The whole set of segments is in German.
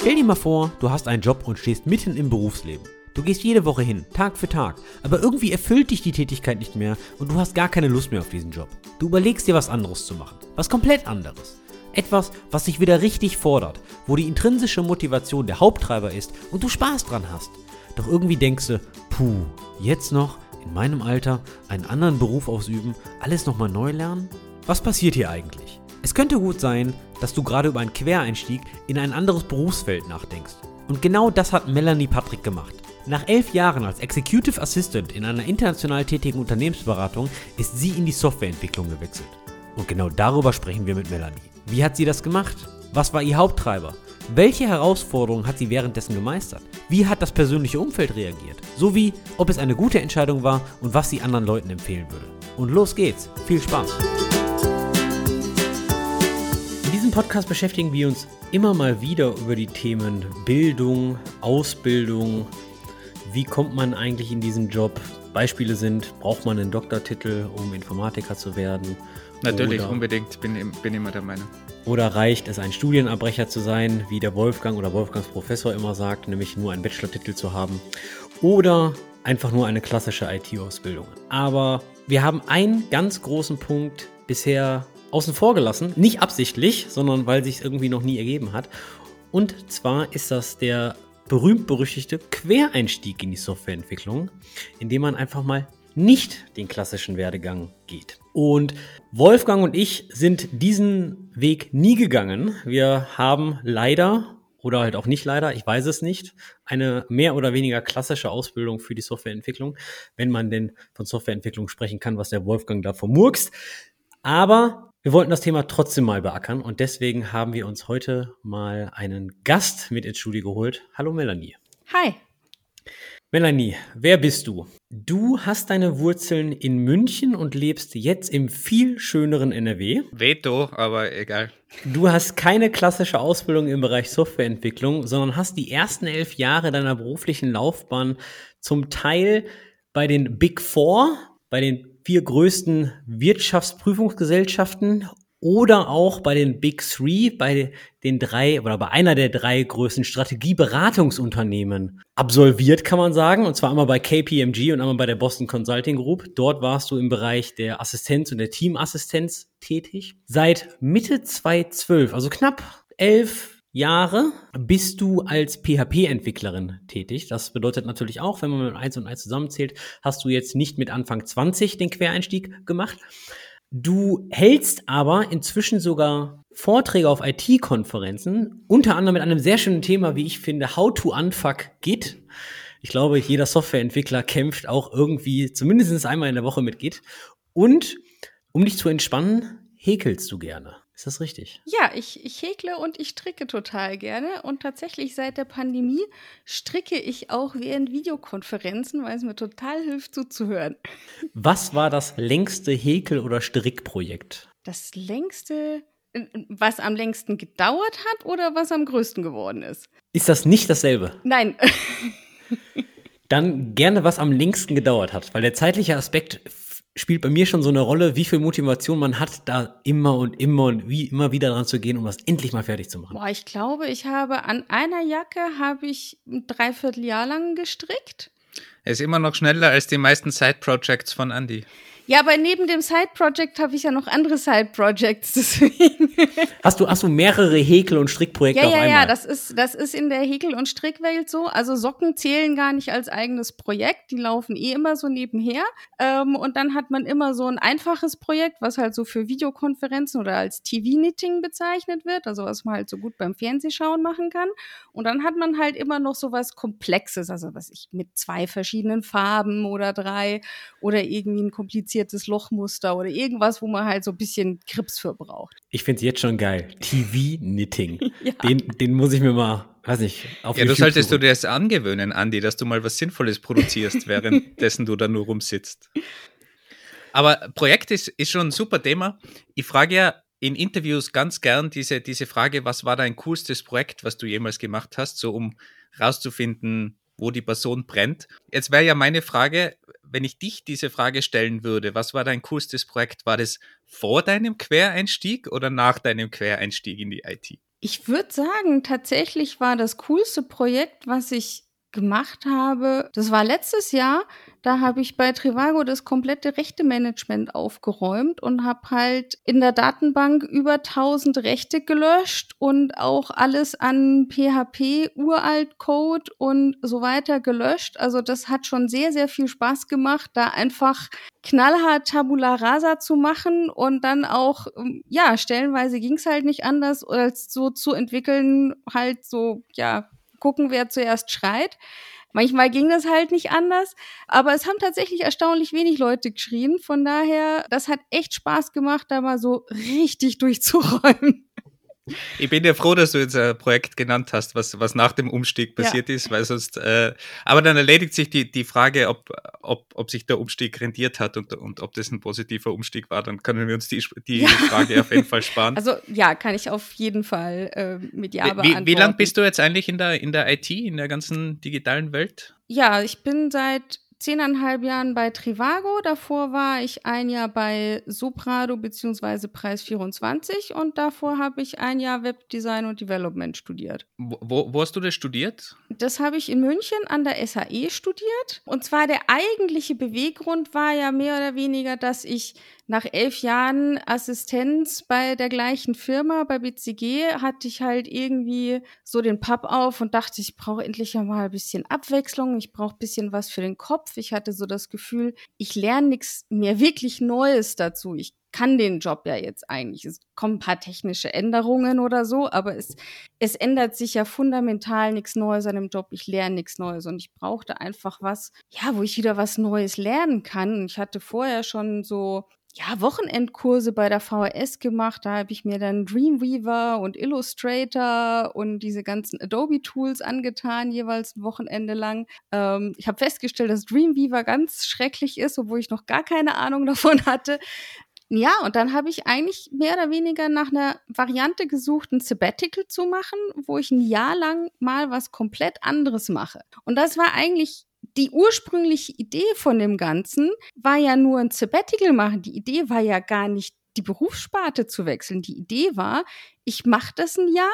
Stell dir mal vor, du hast einen Job und stehst mitten im Berufsleben. Du gehst jede Woche hin, Tag für Tag, aber irgendwie erfüllt dich die Tätigkeit nicht mehr und du hast gar keine Lust mehr auf diesen Job. Du überlegst dir was anderes zu machen, was komplett anderes. Etwas, was dich wieder richtig fordert, wo die intrinsische Motivation der Haupttreiber ist und du Spaß dran hast. Doch irgendwie denkst du, puh, jetzt noch, in meinem Alter, einen anderen Beruf ausüben, alles nochmal neu lernen? Was passiert hier eigentlich? Es könnte gut sein, dass du gerade über einen Quereinstieg in ein anderes Berufsfeld nachdenkst. Und genau das hat Melanie Patrick gemacht. Nach elf Jahren als Executive Assistant in einer international tätigen Unternehmensberatung ist sie in die Softwareentwicklung gewechselt. Und genau darüber sprechen wir mit Melanie. Wie hat sie das gemacht? Was war ihr Haupttreiber? Welche Herausforderungen hat sie währenddessen gemeistert? Wie hat das persönliche Umfeld reagiert? Sowie, ob es eine gute Entscheidung war und was sie anderen Leuten empfehlen würde. Und los geht's. Viel Spaß. Diesem Podcast beschäftigen wir uns immer mal wieder über die Themen Bildung, Ausbildung. Wie kommt man eigentlich in diesen Job? Beispiele sind, braucht man einen Doktortitel, um Informatiker zu werden? Natürlich, oder, unbedingt, bin, bin immer der Meinung. Oder reicht es, ein Studienabbrecher zu sein, wie der Wolfgang oder Wolfgangs Professor immer sagt, nämlich nur einen Bachelor-Titel zu haben? Oder einfach nur eine klassische IT-Ausbildung. Aber wir haben einen ganz großen Punkt bisher außen vor gelassen. Nicht absichtlich, sondern weil sich irgendwie noch nie ergeben hat. Und zwar ist das der berühmt-berüchtigte Quereinstieg in die Softwareentwicklung, indem man einfach mal nicht den klassischen Werdegang geht. Und Wolfgang und ich sind diesen Weg nie gegangen. Wir haben leider oder halt auch nicht leider, ich weiß es nicht, eine mehr oder weniger klassische Ausbildung für die Softwareentwicklung, wenn man denn von Softwareentwicklung sprechen kann, was der Wolfgang da vermurkst. Aber wir wollten das Thema trotzdem mal beackern und deswegen haben wir uns heute mal einen Gast mit ins Studio geholt. Hallo Melanie. Hi. Melanie, wer bist du? Du hast deine Wurzeln in München und lebst jetzt im viel schöneren NRW. Veto, aber egal. Du hast keine klassische Ausbildung im Bereich Softwareentwicklung, sondern hast die ersten elf Jahre deiner beruflichen Laufbahn zum Teil bei den Big Four, bei den vier größten Wirtschaftsprüfungsgesellschaften oder auch bei den Big Three, bei den drei oder bei einer der drei größten Strategieberatungsunternehmen absolviert, kann man sagen. Und zwar einmal bei KPMG und einmal bei der Boston Consulting Group. Dort warst du im Bereich der Assistenz und der Teamassistenz tätig. Seit Mitte 2012, also knapp elf Jahre bist du als PHP-Entwicklerin tätig. Das bedeutet natürlich auch, wenn man mit 1 und 1 zusammenzählt, hast du jetzt nicht mit Anfang 20 den Quereinstieg gemacht, Du hältst aber inzwischen sogar Vorträge auf IT-Konferenzen, unter anderem mit einem sehr schönen Thema, wie ich finde, How to Unfuck Git. Ich glaube, jeder Softwareentwickler kämpft auch irgendwie zumindest einmal in der Woche mit Git. Und um dich zu entspannen, häkelst du gerne. Ist das richtig? Ja, ich, ich häkle und ich stricke total gerne. Und tatsächlich seit der Pandemie stricke ich auch während Videokonferenzen, weil es mir total hilft zuzuhören. Was war das längste Häkel- oder Strickprojekt? Das längste, äh, was am längsten gedauert hat oder was am größten geworden ist? Ist das nicht dasselbe? Nein. Dann gerne, was am längsten gedauert hat, weil der zeitliche Aspekt spielt bei mir schon so eine Rolle, wie viel Motivation man hat, da immer und immer und wie immer wieder dran zu gehen, um das endlich mal fertig zu machen. Boah, ich glaube, ich habe an einer Jacke habe ich ein Dreivierteljahr lang gestrickt. Er ist immer noch schneller als die meisten Side-Projects von Andy. Ja, aber neben dem Side-Project habe ich ja noch andere Side-Projects, deswegen. Hast du, hast du mehrere Häkel- und Strickprojekte ja, auf ja, einmal? Ja, ja, das ist, das ist in der Häkel- und Strickwelt so. Also Socken zählen gar nicht als eigenes Projekt, die laufen eh immer so nebenher. Ähm, und dann hat man immer so ein einfaches Projekt, was halt so für Videokonferenzen oder als TV-Knitting bezeichnet wird, also was man halt so gut beim Fernsehschauen machen kann. Und dann hat man halt immer noch so was Komplexes, also was ich mit zwei verschiedenen Farben oder drei oder irgendwie ein kompliziertes kompliziertes Lochmuster oder irgendwas, wo man halt so ein bisschen Grips für braucht. Ich finde es jetzt schon geil. TV-Knitting. ja. den, den muss ich mir mal, weiß nicht, auf Ja, YouTube du solltest suchen. du dir das angewöhnen, Andi, dass du mal was Sinnvolles produzierst, währenddessen du da nur rumsitzt. Aber Projekt ist, ist schon ein super Thema. Ich frage ja in Interviews ganz gern diese, diese Frage, was war dein coolstes Projekt, was du jemals gemacht hast, so um rauszufinden, wo die Person brennt. Jetzt wäre ja meine Frage, wenn ich dich diese Frage stellen würde, was war dein coolstes Projekt? War das vor deinem Quereinstieg oder nach deinem Quereinstieg in die IT? Ich würde sagen, tatsächlich war das coolste Projekt, was ich gemacht habe, das war letztes Jahr, da habe ich bei Trivago das komplette Rechte-Management aufgeräumt und habe halt in der Datenbank über 1000 Rechte gelöscht und auch alles an PHP, Uralt-Code und so weiter gelöscht. Also das hat schon sehr, sehr viel Spaß gemacht, da einfach knallhart Tabula Rasa zu machen und dann auch, ähm, ja, stellenweise ging es halt nicht anders, als so zu entwickeln, halt so, ja, gucken, wer zuerst schreit. Manchmal ging das halt nicht anders, aber es haben tatsächlich erstaunlich wenig Leute geschrien. Von daher, das hat echt Spaß gemacht, da mal so richtig durchzuräumen. Ich bin ja froh, dass du jetzt ein Projekt genannt hast, was, was nach dem Umstieg passiert ja. ist, weil sonst, äh, aber dann erledigt sich die, die Frage, ob, ob, ob sich der Umstieg rentiert hat und, und ob das ein positiver Umstieg war, dann können wir uns die, die ja. Frage auf jeden Fall sparen. Also ja, kann ich auf jeden Fall äh, mit Ja beantworten. Wie, wie lange bist du jetzt eigentlich in der, in der IT, in der ganzen digitalen Welt? Ja, ich bin seit zehneinhalb Jahren bei Trivago. Davor war ich ein Jahr bei Soprado bzw. Preis 24 und davor habe ich ein Jahr Webdesign und Development studiert. Wo, wo hast du das studiert? Das habe ich in München an der SAE studiert. Und zwar der eigentliche Beweggrund war ja mehr oder weniger, dass ich nach elf Jahren Assistenz bei der gleichen Firma, bei BCG, hatte ich halt irgendwie so den Papp auf und dachte, ich brauche endlich mal ein bisschen Abwechslung, ich brauche ein bisschen was für den Kopf. Ich hatte so das Gefühl, ich lerne nichts mehr wirklich Neues dazu. Ich kann den Job ja jetzt eigentlich. Es kommen ein paar technische Änderungen oder so, aber es, es ändert sich ja fundamental nichts Neues an dem Job. Ich lerne nichts Neues und ich brauchte einfach was, ja, wo ich wieder was Neues lernen kann. Ich hatte vorher schon so ja, Wochenendkurse bei der VHS gemacht. Da habe ich mir dann Dreamweaver und Illustrator und diese ganzen Adobe-Tools angetan, jeweils ein Wochenende lang. Ähm, ich habe festgestellt, dass Dreamweaver ganz schrecklich ist, obwohl ich noch gar keine Ahnung davon hatte. Ja, und dann habe ich eigentlich mehr oder weniger nach einer Variante gesucht, ein Sabbatical zu machen, wo ich ein Jahr lang mal was komplett anderes mache. Und das war eigentlich die ursprüngliche Idee von dem Ganzen war ja nur ein Sabbatical machen. Die Idee war ja gar nicht, die Berufssparte zu wechseln. Die Idee war, ich mache das ein Jahr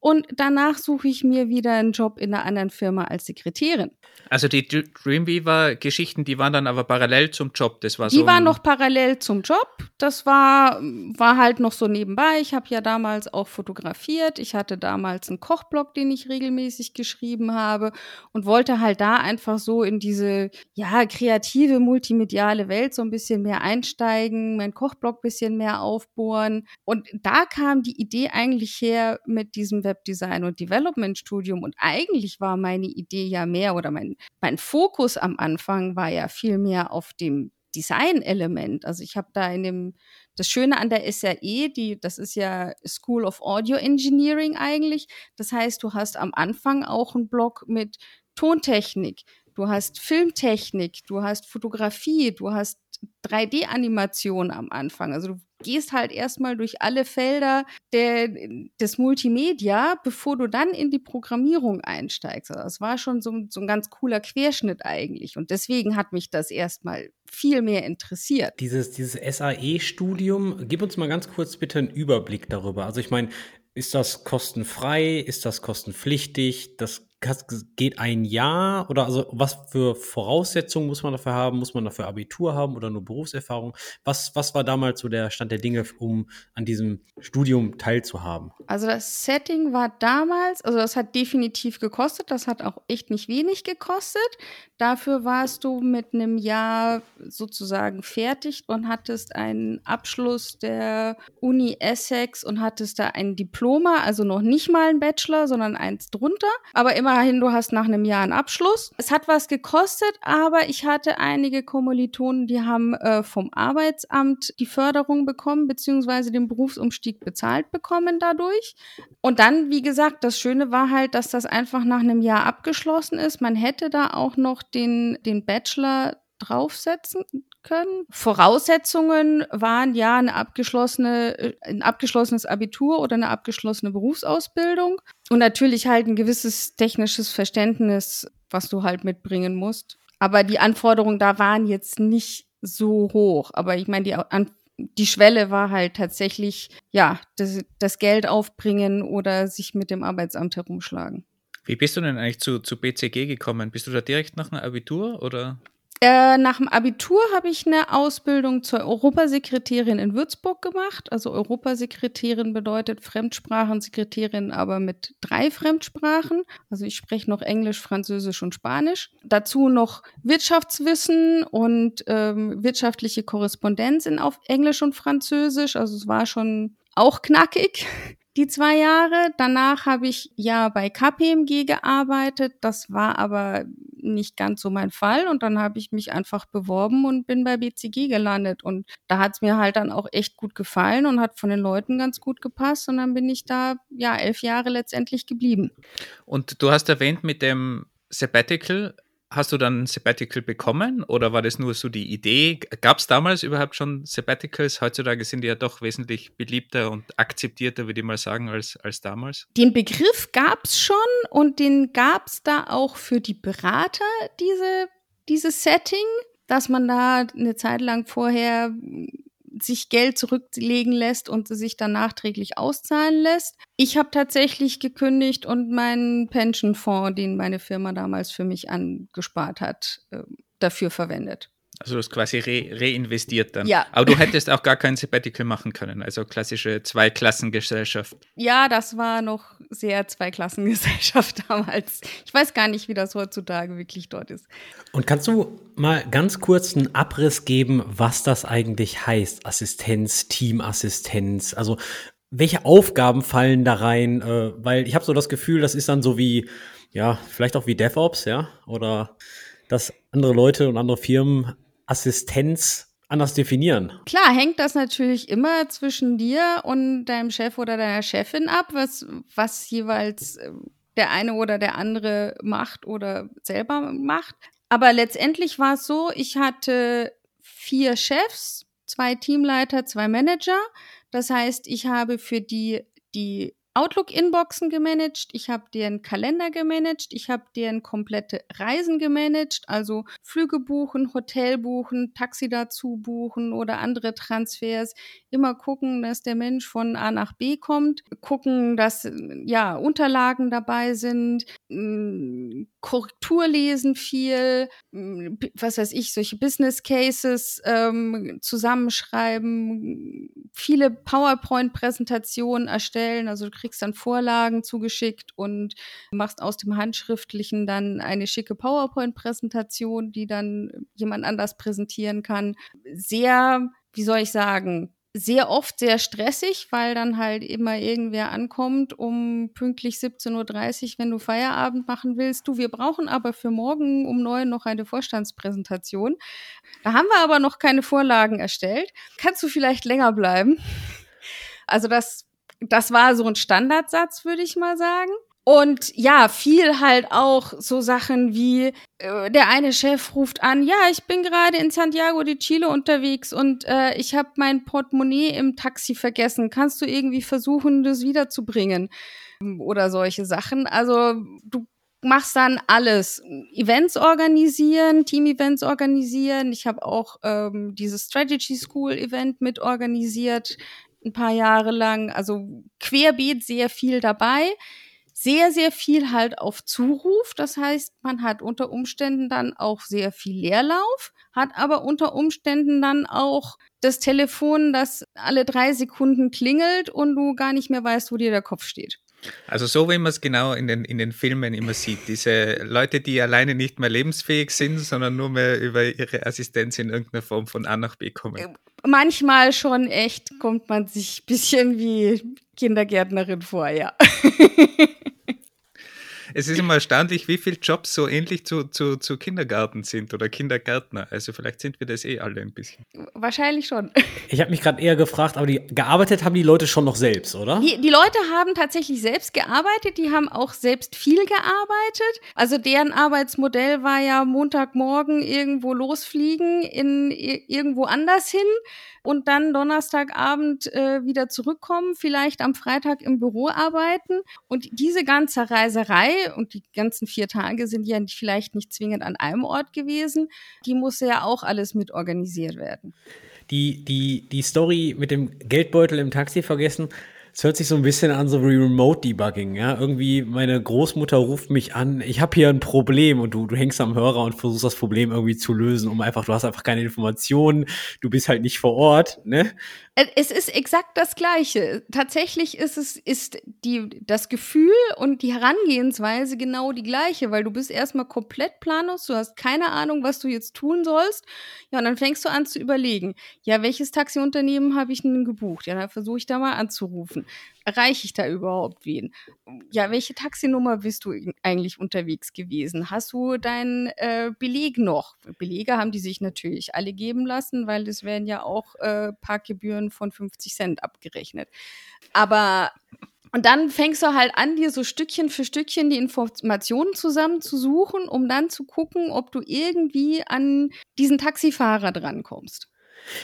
und danach suche ich mir wieder einen Job in einer anderen Firma als Sekretärin. Also die Dreamweaver-Geschichten, die waren dann aber parallel zum Job. Das war die so waren noch parallel zum Job. Das war, war halt noch so nebenbei. Ich habe ja damals auch fotografiert. Ich hatte damals einen Kochblog, den ich regelmäßig geschrieben habe und wollte halt da einfach so in diese ja kreative multimediale Welt so ein bisschen mehr einsteigen, mein Kochblog ein bisschen mehr aufbohren. Und da kam die Idee eigentlich her mit diesem Webdesign und Development Studium. Und eigentlich war meine Idee ja mehr oder mein, mein Fokus am Anfang war ja viel mehr auf dem Design-Element. Also ich habe da in dem, das Schöne an der SRE, die, das ist ja School of Audio Engineering eigentlich. Das heißt, du hast am Anfang auch einen Blog mit Tontechnik, du hast Filmtechnik, du hast Fotografie, du hast 3D-Animation am Anfang. Also du gehst halt erstmal durch alle Felder der, des Multimedia, bevor du dann in die Programmierung einsteigst. Also das war schon so, so ein ganz cooler Querschnitt eigentlich. Und deswegen hat mich das erstmal viel mehr interessiert. Dieses, dieses SAE-Studium, gib uns mal ganz kurz bitte einen Überblick darüber. Also ich meine, ist das kostenfrei? Ist das kostenpflichtig? Das geht ein Jahr oder also was für Voraussetzungen muss man dafür haben? Muss man dafür Abitur haben oder nur Berufserfahrung? Was, was war damals so der Stand der Dinge, um an diesem Studium teilzuhaben? Also das Setting war damals, also das hat definitiv gekostet, das hat auch echt nicht wenig gekostet. Dafür warst du mit einem Jahr sozusagen fertig und hattest einen Abschluss der Uni Essex und hattest da ein Diploma, also noch nicht mal ein Bachelor, sondern eins drunter, aber immer immerhin, du hast nach einem Jahr einen Abschluss. Es hat was gekostet, aber ich hatte einige Kommilitonen, die haben äh, vom Arbeitsamt die Förderung bekommen, beziehungsweise den Berufsumstieg bezahlt bekommen dadurch. Und dann, wie gesagt, das Schöne war halt, dass das einfach nach einem Jahr abgeschlossen ist. Man hätte da auch noch den, den Bachelor draufsetzen können. Voraussetzungen waren ja eine abgeschlossene, äh, ein abgeschlossenes Abitur oder eine abgeschlossene Berufsausbildung und natürlich halt ein gewisses technisches Verständnis, was du halt mitbringen musst. Aber die Anforderungen da waren jetzt nicht so hoch. Aber ich meine, die, die Schwelle war halt tatsächlich, ja, das, das Geld aufbringen oder sich mit dem Arbeitsamt herumschlagen. Wie bist du denn eigentlich zu, zu BCG gekommen? Bist du da direkt nach einem Abitur oder? Äh, nach dem Abitur habe ich eine Ausbildung zur Europasekretärin in Würzburg gemacht. Also Europasekretärin bedeutet Fremdsprachensekretärin, aber mit drei Fremdsprachen. Also ich spreche noch Englisch, Französisch und Spanisch. Dazu noch Wirtschaftswissen und ähm, wirtschaftliche Korrespondenz in auf Englisch und Französisch. Also es war schon auch knackig die zwei Jahre. Danach habe ich ja bei KPMG gearbeitet. Das war aber nicht ganz so mein Fall. Und dann habe ich mich einfach beworben und bin bei BCG gelandet. Und da hat es mir halt dann auch echt gut gefallen und hat von den Leuten ganz gut gepasst. Und dann bin ich da ja elf Jahre letztendlich geblieben. Und du hast erwähnt mit dem Sabbatical, Hast du dann ein Sabbatical bekommen oder war das nur so die Idee? Gab es damals überhaupt schon Sabbaticals? Heutzutage sind die ja doch wesentlich beliebter und akzeptierter, würde ich mal sagen, als, als damals. Den Begriff gab es schon und den gab es da auch für die Berater, diese, dieses Setting, dass man da eine Zeit lang vorher sich Geld zurücklegen lässt und sich dann nachträglich auszahlen lässt. Ich habe tatsächlich gekündigt und meinen Pensionfonds, den meine Firma damals für mich angespart hat, ähm, dafür verwendet. Also du hast quasi re reinvestiert dann. Ja. Aber du hättest auch gar kein Sabbatical machen können, also klassische Zweiklassengesellschaft. Ja, das war noch sehr Zweiklassengesellschaft damals. Ich weiß gar nicht, wie das heutzutage wirklich dort ist. Und kannst du mal ganz kurz einen Abriss geben, was das eigentlich heißt? Assistenz, Teamassistenz, also welche Aufgaben fallen da rein? Äh, weil ich habe so das Gefühl, das ist dann so wie, ja, vielleicht auch wie DevOps, ja, oder dass andere Leute und andere Firmen Assistenz anders definieren. Klar, hängt das natürlich immer zwischen dir und deinem Chef oder deiner Chefin ab, was, was jeweils äh, der eine oder der andere macht oder selber macht. Aber letztendlich war es so, ich hatte vier Chefs, zwei Teamleiter, zwei Manager. Das heißt, ich habe für die die Outlook-Inboxen gemanagt, ich habe deren Kalender gemanagt, ich habe deren komplette Reisen gemanagt, also Flüge buchen, Hotel buchen, Taxi dazu buchen oder andere Transfers. Immer gucken, dass der Mensch von A nach B kommt, gucken, dass ja Unterlagen dabei sind, mm, Korrektur lesen viel, mm, was weiß ich, solche Business Cases ähm, zusammenschreiben, viele PowerPoint-Präsentationen erstellen, also kriegst dann Vorlagen zugeschickt und machst aus dem Handschriftlichen dann eine schicke PowerPoint-Präsentation, die dann jemand anders präsentieren kann. Sehr, wie soll ich sagen, sehr oft sehr stressig, weil dann halt immer irgendwer ankommt um pünktlich 17.30 Uhr, wenn du Feierabend machen willst. Du, wir brauchen aber für morgen um neun noch eine Vorstandspräsentation. Da haben wir aber noch keine Vorlagen erstellt. Kannst du vielleicht länger bleiben? Also das das war so ein Standardsatz, würde ich mal sagen. Und ja, viel halt auch so Sachen wie äh, der eine Chef ruft an, ja, ich bin gerade in Santiago de Chile unterwegs und äh, ich habe mein Portemonnaie im Taxi vergessen. Kannst du irgendwie versuchen, das wiederzubringen? Oder solche Sachen. Also du machst dann alles. Events organisieren, Team-Events organisieren. Ich habe auch ähm, dieses Strategy School Event mit organisiert ein paar Jahre lang. Also querbeet sehr viel dabei. Sehr, sehr viel halt auf Zuruf. Das heißt, man hat unter Umständen dann auch sehr viel Leerlauf, hat aber unter Umständen dann auch das Telefon, das alle drei Sekunden klingelt und du gar nicht mehr weißt, wo dir der Kopf steht. Also so wie man es genau in den, in den Filmen immer sieht, diese Leute, die alleine nicht mehr lebensfähig sind, sondern nur mehr über ihre Assistenz in irgendeiner Form von A nach B kommen. Äh, manchmal schon echt kommt man sich ein bisschen wie Kindergärtnerin vor, ja. es ist immer erstaunlich, wie viele Jobs so ähnlich zu, zu, zu Kindergarten sind oder Kindergärtner. Also vielleicht sind wir das eh alle ein bisschen. Wahrscheinlich schon. Ich habe mich gerade eher gefragt, aber die gearbeitet haben die Leute schon noch selbst, oder? Die, die Leute haben tatsächlich selbst gearbeitet, die haben auch selbst viel gearbeitet. Also deren Arbeitsmodell war ja Montagmorgen irgendwo losfliegen, in irgendwo anders hin und dann Donnerstagabend äh, wieder zurückkommen, vielleicht am Freitag im Büro arbeiten. Und diese ganze Reiserei und die ganzen vier Tage sind ja vielleicht nicht zwingend an einem Ort gewesen, die muss ja auch alles mit organisiert werden. die, die, die Story mit dem Geldbeutel im Taxi vergessen. Es hört sich so ein bisschen an, so wie Remote Debugging, ja. Irgendwie, meine Großmutter ruft mich an, ich habe hier ein Problem und du, du hängst am Hörer und versuchst das Problem irgendwie zu lösen, um einfach, du hast einfach keine Informationen, du bist halt nicht vor Ort, ne? Äh, es ist exakt das Gleiche. Tatsächlich ist es, ist die, das Gefühl und die Herangehensweise genau die gleiche, weil du bist erstmal komplett planlos, du hast keine Ahnung, was du jetzt tun sollst. Ja, und dann fängst du an zu überlegen, ja, welches Taxiunternehmen habe ich denn gebucht? Ja, dann versuche ich da mal anzurufen. Erreiche ich da überhaupt wen? Ja, welche Taxinummer bist du eigentlich unterwegs gewesen? Hast du deinen äh, Beleg noch? Belege haben die sich natürlich alle geben lassen, weil es werden ja auch äh, Parkgebühren von 50 Cent abgerechnet. Aber und dann fängst du halt an, dir so Stückchen für Stückchen die Informationen zusammenzusuchen, um dann zu gucken, ob du irgendwie an diesen Taxifahrer drankommst.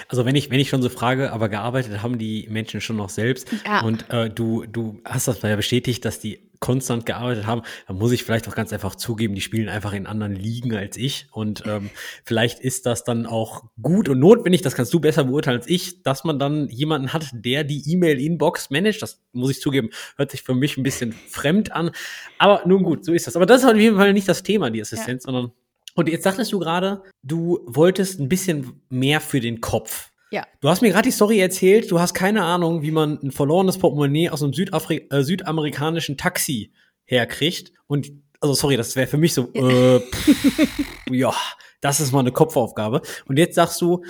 Also wenn ich, wenn ich schon so frage, aber gearbeitet haben die Menschen schon noch selbst ja. und äh, du, du hast das ja bestätigt, dass die konstant gearbeitet haben, dann muss ich vielleicht auch ganz einfach zugeben, die spielen einfach in anderen Ligen als ich und ähm, vielleicht ist das dann auch gut und notwendig, das kannst du besser beurteilen als ich, dass man dann jemanden hat, der die E-Mail-Inbox managt, das muss ich zugeben, hört sich für mich ein bisschen fremd an, aber nun gut, so ist das. Aber das ist auf jeden Fall nicht das Thema, die Assistenz, ja. sondern und jetzt sagtest du gerade, du wolltest ein bisschen mehr für den Kopf. Ja. Du hast mir gerade die Story erzählt, du hast keine Ahnung, wie man ein verlorenes Portemonnaie aus einem Südafri äh, südamerikanischen Taxi herkriegt. Und, also sorry, das wäre für mich so, äh, pff, ja, das ist mal eine Kopfaufgabe. Und jetzt sagst du,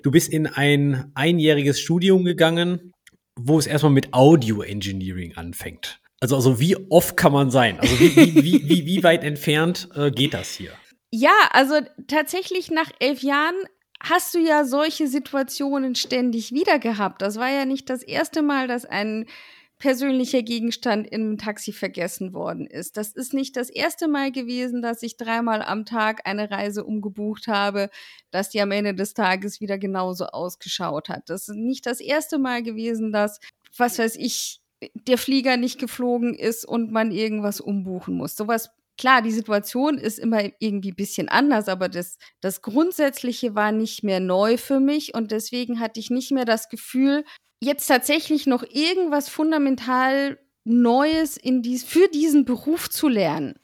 du bist in ein einjähriges Studium gegangen, wo es erstmal mit Audio Engineering anfängt. Also, also wie oft kann man sein? Also wie, wie, wie, wie, wie weit entfernt äh, geht das hier? Ja, also tatsächlich nach elf Jahren hast du ja solche Situationen ständig wieder gehabt. Das war ja nicht das erste Mal, dass ein persönlicher Gegenstand im Taxi vergessen worden ist. Das ist nicht das erste Mal gewesen, dass ich dreimal am Tag eine Reise umgebucht habe, dass die am Ende des Tages wieder genauso ausgeschaut hat. Das ist nicht das erste Mal gewesen, dass, was weiß ich, der Flieger nicht geflogen ist und man irgendwas umbuchen muss. Sowas klar, die Situation ist immer irgendwie ein bisschen anders, aber das, das Grundsätzliche war nicht mehr neu für mich und deswegen hatte ich nicht mehr das Gefühl, jetzt tatsächlich noch irgendwas fundamental Neues in dies, für diesen Beruf zu lernen.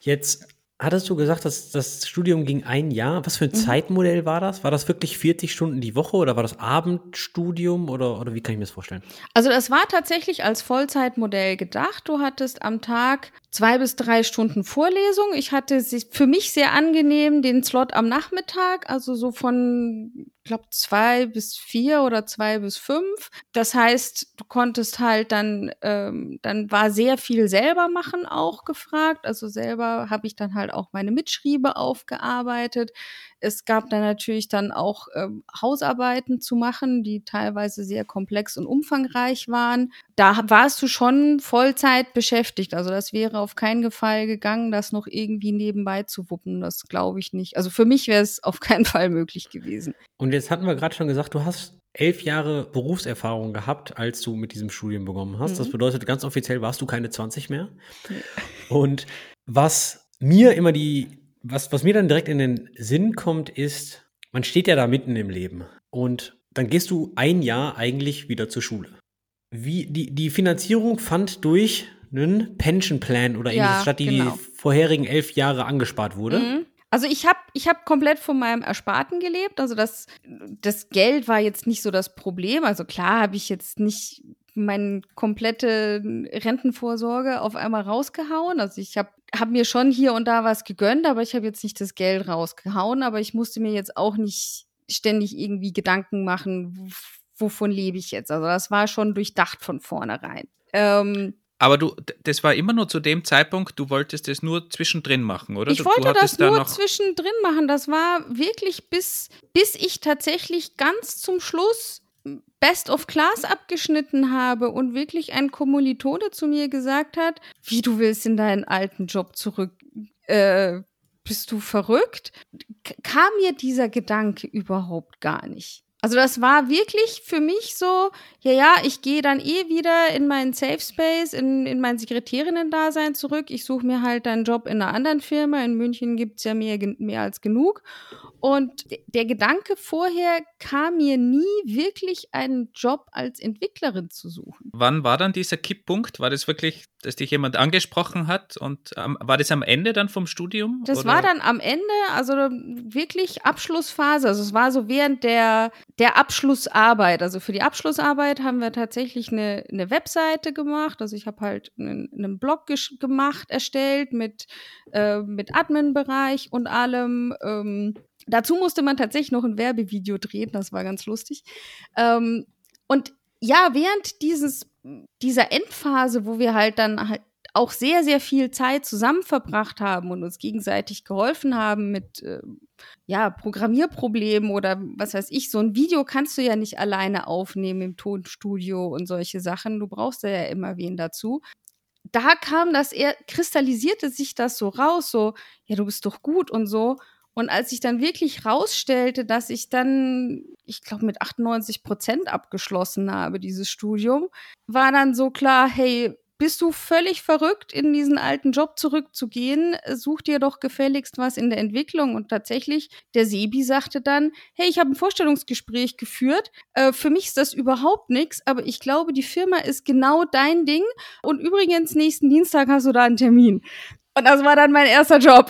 Jetzt hattest du gesagt, dass das Studium ging ein Jahr. Was für ein mhm. Zeitmodell war das? War das wirklich 40 Stunden die Woche oder war das Abendstudium oder, oder wie kann ich mir das vorstellen? Also das war tatsächlich als Vollzeitmodell gedacht. Du hattest am Tag zwei bis drei Stunden Vorlesung. Ich hatte für mich sehr angenehm den Slot am Nachmittag, also so von glaube, zwei bis vier oder zwei bis fünf. Das heißt, du konntest halt dann, ähm, dann war sehr viel selber machen auch gefragt. Also selber habe ich dann halt auch meine Mitschriebe aufgearbeitet. Es gab dann natürlich dann auch ähm, Hausarbeiten zu machen, die teilweise sehr komplex und umfangreich waren. Da warst du schon Vollzeit beschäftigt. Also das wäre auf keinen Fall gegangen, das noch irgendwie nebenbei zu wuppen. Das glaube ich nicht. Also für mich wäre es auf keinen Fall möglich gewesen. Und jetzt hatten wir gerade schon gesagt, du hast elf Jahre Berufserfahrung gehabt, als du mit diesem Studium begonnen hast. Mhm. Das bedeutet, ganz offiziell warst du keine 20 mehr. Und was mir immer die was, was mir dann direkt in den Sinn kommt, ist, man steht ja da mitten im Leben und dann gehst du ein Jahr eigentlich wieder zur Schule. Wie, die, die Finanzierung fand durch einen Pension Plan oder ähnliches ja, statt, die genau. die vorherigen elf Jahre angespart wurde. Mhm. Also ich habe ich hab komplett von meinem Ersparten gelebt. Also das, das Geld war jetzt nicht so das Problem. Also klar habe ich jetzt nicht meine komplette Rentenvorsorge auf einmal rausgehauen. Also ich habe hab mir schon hier und da was gegönnt, aber ich habe jetzt nicht das Geld rausgehauen. Aber ich musste mir jetzt auch nicht ständig irgendwie Gedanken machen, wovon lebe ich jetzt. Also das war schon durchdacht von vornherein. Ähm, aber du, das war immer nur zu dem Zeitpunkt, du wolltest es nur zwischendrin machen, oder? Ich du, wollte du das nur zwischendrin machen. Das war wirklich bis, bis ich tatsächlich ganz zum Schluss Best of Class abgeschnitten habe und wirklich ein Kommilitone zu mir gesagt hat, wie du willst in deinen alten Job zurück, äh, bist du verrückt? Kam mir dieser Gedanke überhaupt gar nicht. Also das war wirklich für mich so, ja, ja, ich gehe dann eh wieder in meinen Safe Space, in, in mein Sekretärinnen-Dasein zurück. Ich suche mir halt einen Job in einer anderen Firma. In München gibt's ja mehr, mehr als genug. Und der Gedanke vorher kam mir nie wirklich einen Job als Entwicklerin zu suchen. Wann war dann dieser Kipppunkt? War das wirklich, dass dich jemand angesprochen hat? Und ähm, war das am Ende dann vom Studium? Das oder? war dann am Ende, also wirklich Abschlussphase. Also es war so während der, der Abschlussarbeit. Also für die Abschlussarbeit haben wir tatsächlich eine, eine Webseite gemacht. Also ich habe halt einen, einen Blog gemacht, erstellt mit, äh, mit Admin-Bereich und allem. Ähm, Dazu musste man tatsächlich noch ein Werbevideo drehen, das war ganz lustig. Ähm, und ja, während dieses, dieser Endphase, wo wir halt dann halt auch sehr, sehr viel Zeit zusammen verbracht haben und uns gegenseitig geholfen haben mit äh, ja, Programmierproblemen oder was weiß ich. So ein Video kannst du ja nicht alleine aufnehmen im Tonstudio und solche Sachen. Du brauchst ja immer wen dazu. Da kam das eher, kristallisierte sich das so raus, so, ja, du bist doch gut und so. Und als ich dann wirklich rausstellte, dass ich dann, ich glaube, mit 98 Prozent abgeschlossen habe, dieses Studium, war dann so klar, hey, bist du völlig verrückt, in diesen alten Job zurückzugehen? Such dir doch gefälligst was in der Entwicklung. Und tatsächlich, der Sebi sagte dann, hey, ich habe ein Vorstellungsgespräch geführt. Äh, für mich ist das überhaupt nichts, aber ich glaube, die Firma ist genau dein Ding. Und übrigens, nächsten Dienstag hast du da einen Termin. Und das war dann mein erster Job.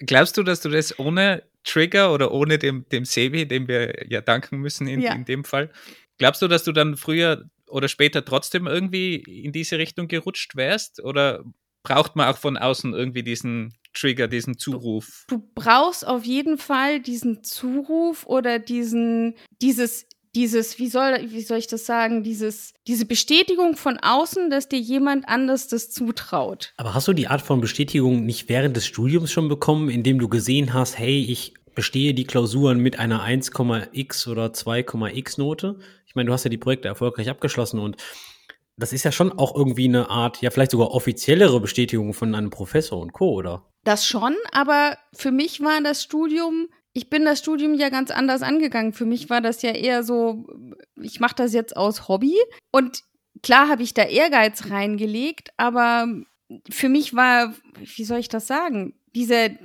Glaubst du, dass du das ohne Trigger oder ohne dem, dem Sebi, dem wir ja danken müssen in, ja. in dem Fall, glaubst du, dass du dann früher oder später trotzdem irgendwie in diese Richtung gerutscht wärst? Oder braucht man auch von außen irgendwie diesen Trigger, diesen Zuruf? Du, du brauchst auf jeden Fall diesen Zuruf oder diesen, dieses dieses, wie soll, wie soll ich das sagen, dieses, diese Bestätigung von außen, dass dir jemand anders das zutraut. Aber hast du die Art von Bestätigung nicht während des Studiums schon bekommen, indem du gesehen hast, hey, ich bestehe die Klausuren mit einer 1,x oder 2,x Note? Ich meine, du hast ja die Projekte erfolgreich abgeschlossen und das ist ja schon auch irgendwie eine Art, ja, vielleicht sogar offiziellere Bestätigung von einem Professor und Co., oder? Das schon, aber für mich war das Studium ich bin das Studium ja ganz anders angegangen. Für mich war das ja eher so, ich mache das jetzt aus Hobby. Und klar habe ich da Ehrgeiz reingelegt, aber für mich war, wie soll ich das sagen? Diese,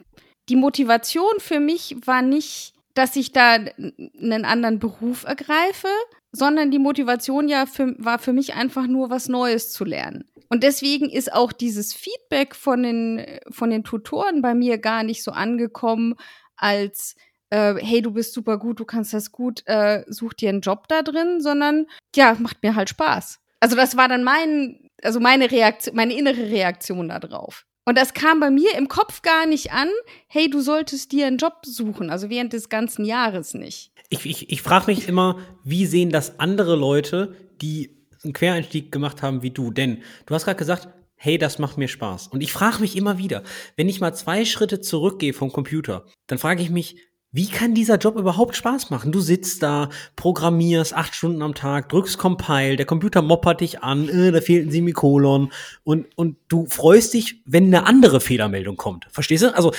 die Motivation für mich war nicht, dass ich da einen anderen Beruf ergreife, sondern die Motivation ja für, war für mich einfach nur was Neues zu lernen. Und deswegen ist auch dieses Feedback von den, von den Tutoren bei mir gar nicht so angekommen, als äh, hey, du bist super gut, du kannst das gut, äh, such dir einen Job da drin, sondern ja, macht mir halt Spaß. Also das war dann mein, also meine Reaktion, meine innere Reaktion darauf. Und das kam bei mir im Kopf gar nicht an, hey, du solltest dir einen Job suchen, also während des ganzen Jahres nicht. Ich, ich, ich frage mich immer, wie sehen das andere Leute, die einen Quereinstieg gemacht haben wie du? Denn du hast gerade gesagt, hey, das macht mir Spaß. Und ich frage mich immer wieder, wenn ich mal zwei Schritte zurückgehe vom Computer, dann frage ich mich, wie kann dieser Job überhaupt Spaß machen? Du sitzt da, programmierst acht Stunden am Tag, drückst Compile, der Computer moppert dich an, äh, da fehlt ein Semikolon und, und du freust dich, wenn eine andere Fehlermeldung kommt. Verstehst du? Also,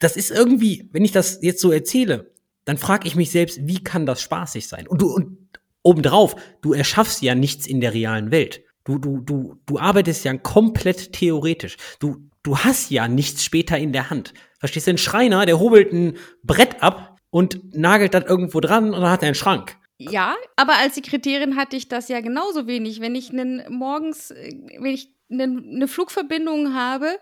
das ist irgendwie, wenn ich das jetzt so erzähle, dann frage ich mich selbst, wie kann das spaßig sein? Und du, und obendrauf, du erschaffst ja nichts in der realen Welt. Du, du, du, du arbeitest ja komplett theoretisch. Du, du hast ja nichts später in der Hand. Verstehst du? Ein Schreiner, der hobelt ein Brett ab und nagelt das irgendwo dran und dann hat er einen Schrank. Ja, aber als Sekretärin hatte ich das ja genauso wenig. Wenn ich einen morgens, äh, wenn ich eine Flugverbindung habe,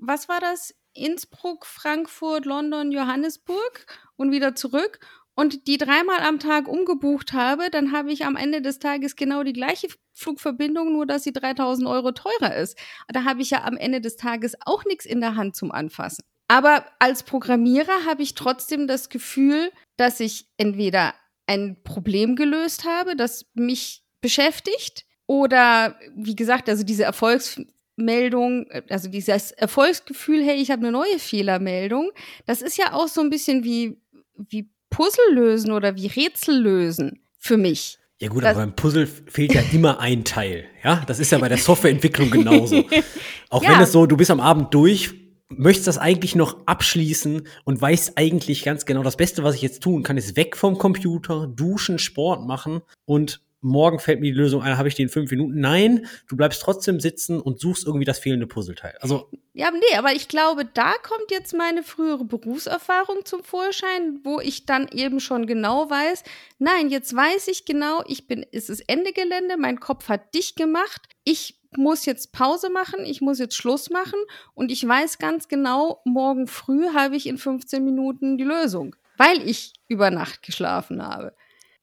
was war das? Innsbruck, Frankfurt, London, Johannesburg und wieder zurück und die dreimal am Tag umgebucht habe, dann habe ich am Ende des Tages genau die gleiche Flugverbindung, nur dass sie 3000 Euro teurer ist. Da habe ich ja am Ende des Tages auch nichts in der Hand zum Anfassen. Aber als Programmierer habe ich trotzdem das Gefühl, dass ich entweder ein Problem gelöst habe, das mich beschäftigt, oder wie gesagt, also diese Erfolgsmeldung, also dieses Erfolgsgefühl, hey, ich habe eine neue Fehlermeldung, das ist ja auch so ein bisschen wie, wie Puzzle lösen oder wie Rätsel lösen für mich. Ja gut, das aber beim Puzzle fehlt ja immer ein Teil. Ja, das ist ja bei der Softwareentwicklung genauso. Auch ja. wenn es so, du bist am Abend durch, möchtest das eigentlich noch abschließen und weißt eigentlich ganz genau, das Beste, was ich jetzt tun kann, ist weg vom Computer, duschen, Sport machen und morgen fällt mir die Lösung ein, habe ich die in fünf Minuten. Nein, du bleibst trotzdem sitzen und suchst irgendwie das fehlende Puzzleteil. Also ja, nee, aber ich glaube, da kommt jetzt meine frühere Berufserfahrung zum Vorschein, wo ich dann eben schon genau weiß, nein, jetzt weiß ich genau, ich bin, es ist Ende Gelände, mein Kopf hat dich gemacht, ich muss jetzt Pause machen, ich muss jetzt Schluss machen und ich weiß ganz genau, morgen früh habe ich in 15 Minuten die Lösung, weil ich über Nacht geschlafen habe.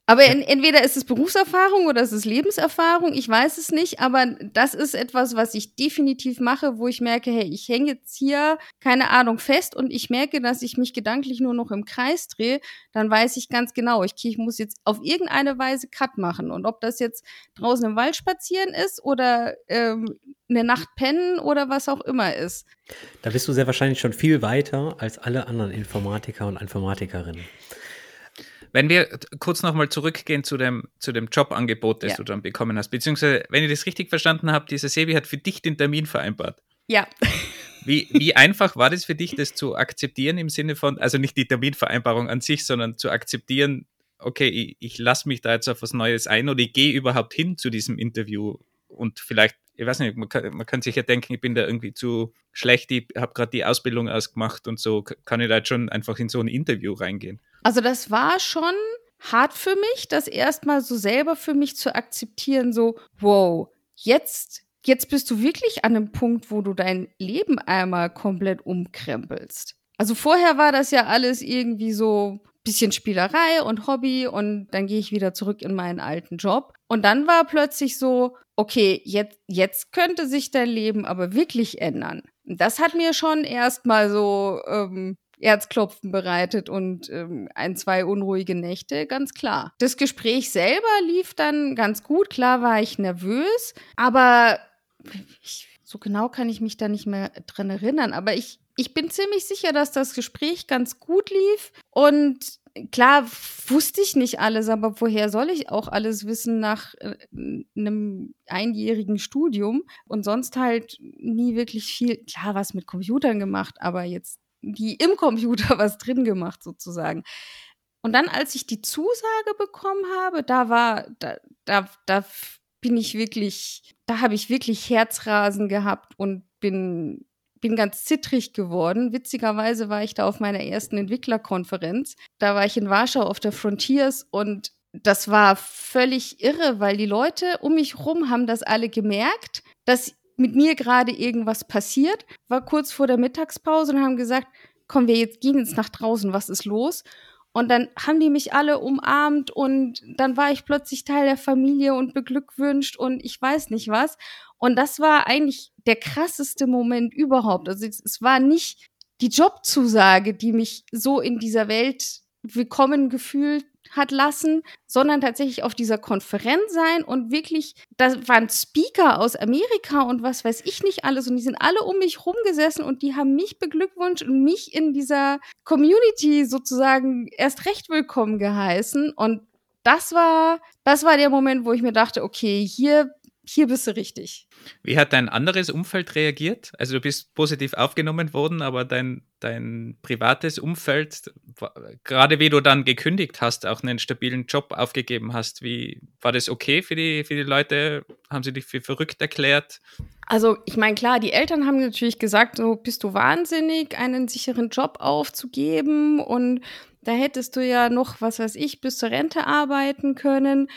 Aber in, entweder ist es Berufserfahrung oder ist es Lebenserfahrung, ich weiß es nicht, aber das ist etwas, was ich definitiv mache, wo ich merke, hey, ich hänge jetzt hier, keine Ahnung, fest und ich merke, dass ich mich gedanklich nur noch im Kreis drehe, dann weiß ich ganz genau, ich, ich muss jetzt auf irgendeine Weise Cut machen. Und ob das jetzt draußen im Wald spazieren ist oder ähm, eine Nacht pennen oder was auch immer ist. Da bist du sehr wahrscheinlich schon viel weiter als alle anderen Informatiker und Informatikerinnen. Wenn wir kurz nochmal zurückgehen zu dem, zu dem Jobangebot, das ja. du dann bekommen hast, beziehungsweise, wenn ich das richtig verstanden habe, diese Sebi hat für dich den Termin vereinbart. Ja. Wie, wie einfach war das für dich, das zu akzeptieren im Sinne von, also nicht die Terminvereinbarung an sich, sondern zu akzeptieren, okay, ich, ich lasse mich da jetzt auf was Neues ein oder ich gehe überhaupt hin zu diesem Interview und vielleicht, ich weiß nicht, man kann, man kann sich ja denken, ich bin da irgendwie zu schlecht, ich habe gerade die Ausbildung ausgemacht und so, kann ich da jetzt schon einfach in so ein Interview reingehen. Also das war schon hart für mich, das erstmal so selber für mich zu akzeptieren, so, wow, jetzt, jetzt bist du wirklich an einem Punkt, wo du dein Leben einmal komplett umkrempelst. Also vorher war das ja alles irgendwie so bisschen Spielerei und Hobby und dann gehe ich wieder zurück in meinen alten Job. Und dann war plötzlich so, okay, jetzt, jetzt könnte sich dein Leben aber wirklich ändern. Das hat mir schon erstmal so ähm, Erzklopfen bereitet und ähm, ein, zwei unruhige Nächte, ganz klar. Das Gespräch selber lief dann ganz gut. Klar war ich nervös, aber ich, so genau kann ich mich da nicht mehr dran erinnern. Aber ich, ich bin ziemlich sicher, dass das Gespräch ganz gut lief und klar wusste ich nicht alles, aber woher soll ich auch alles wissen nach äh, einem einjährigen Studium und sonst halt nie wirklich viel, klar, was mit Computern gemacht, aber jetzt die im Computer was drin gemacht sozusagen. Und dann, als ich die Zusage bekommen habe, da war, da, da, da bin ich wirklich, da habe ich wirklich Herzrasen gehabt und bin, bin ganz zittrig geworden. Witzigerweise war ich da auf meiner ersten Entwicklerkonferenz. Da war ich in Warschau auf der Frontiers und das war völlig irre, weil die Leute um mich rum haben das alle gemerkt, dass mit mir gerade irgendwas passiert, war kurz vor der Mittagspause und haben gesagt, komm, wir jetzt gehen jetzt nach draußen, was ist los? Und dann haben die mich alle umarmt und dann war ich plötzlich Teil der Familie und beglückwünscht und ich weiß nicht was. Und das war eigentlich der krasseste Moment überhaupt. Also es, es war nicht die Jobzusage, die mich so in dieser Welt willkommen gefühlt hat lassen, sondern tatsächlich auf dieser Konferenz sein und wirklich, da waren Speaker aus Amerika und was weiß ich nicht alles und die sind alle um mich rumgesessen und die haben mich beglückwünscht und mich in dieser Community sozusagen erst recht willkommen geheißen. Und das war, das war der Moment, wo ich mir dachte, okay, hier hier bist du richtig. Wie hat dein anderes Umfeld reagiert? Also du bist positiv aufgenommen worden, aber dein, dein privates Umfeld, gerade wie du dann gekündigt hast, auch einen stabilen Job aufgegeben hast, wie war das okay für die, für die Leute? Haben sie dich für verrückt erklärt? Also ich meine, klar, die Eltern haben natürlich gesagt, so bist du wahnsinnig, einen sicheren Job aufzugeben und da hättest du ja noch, was weiß ich, bis zur Rente arbeiten können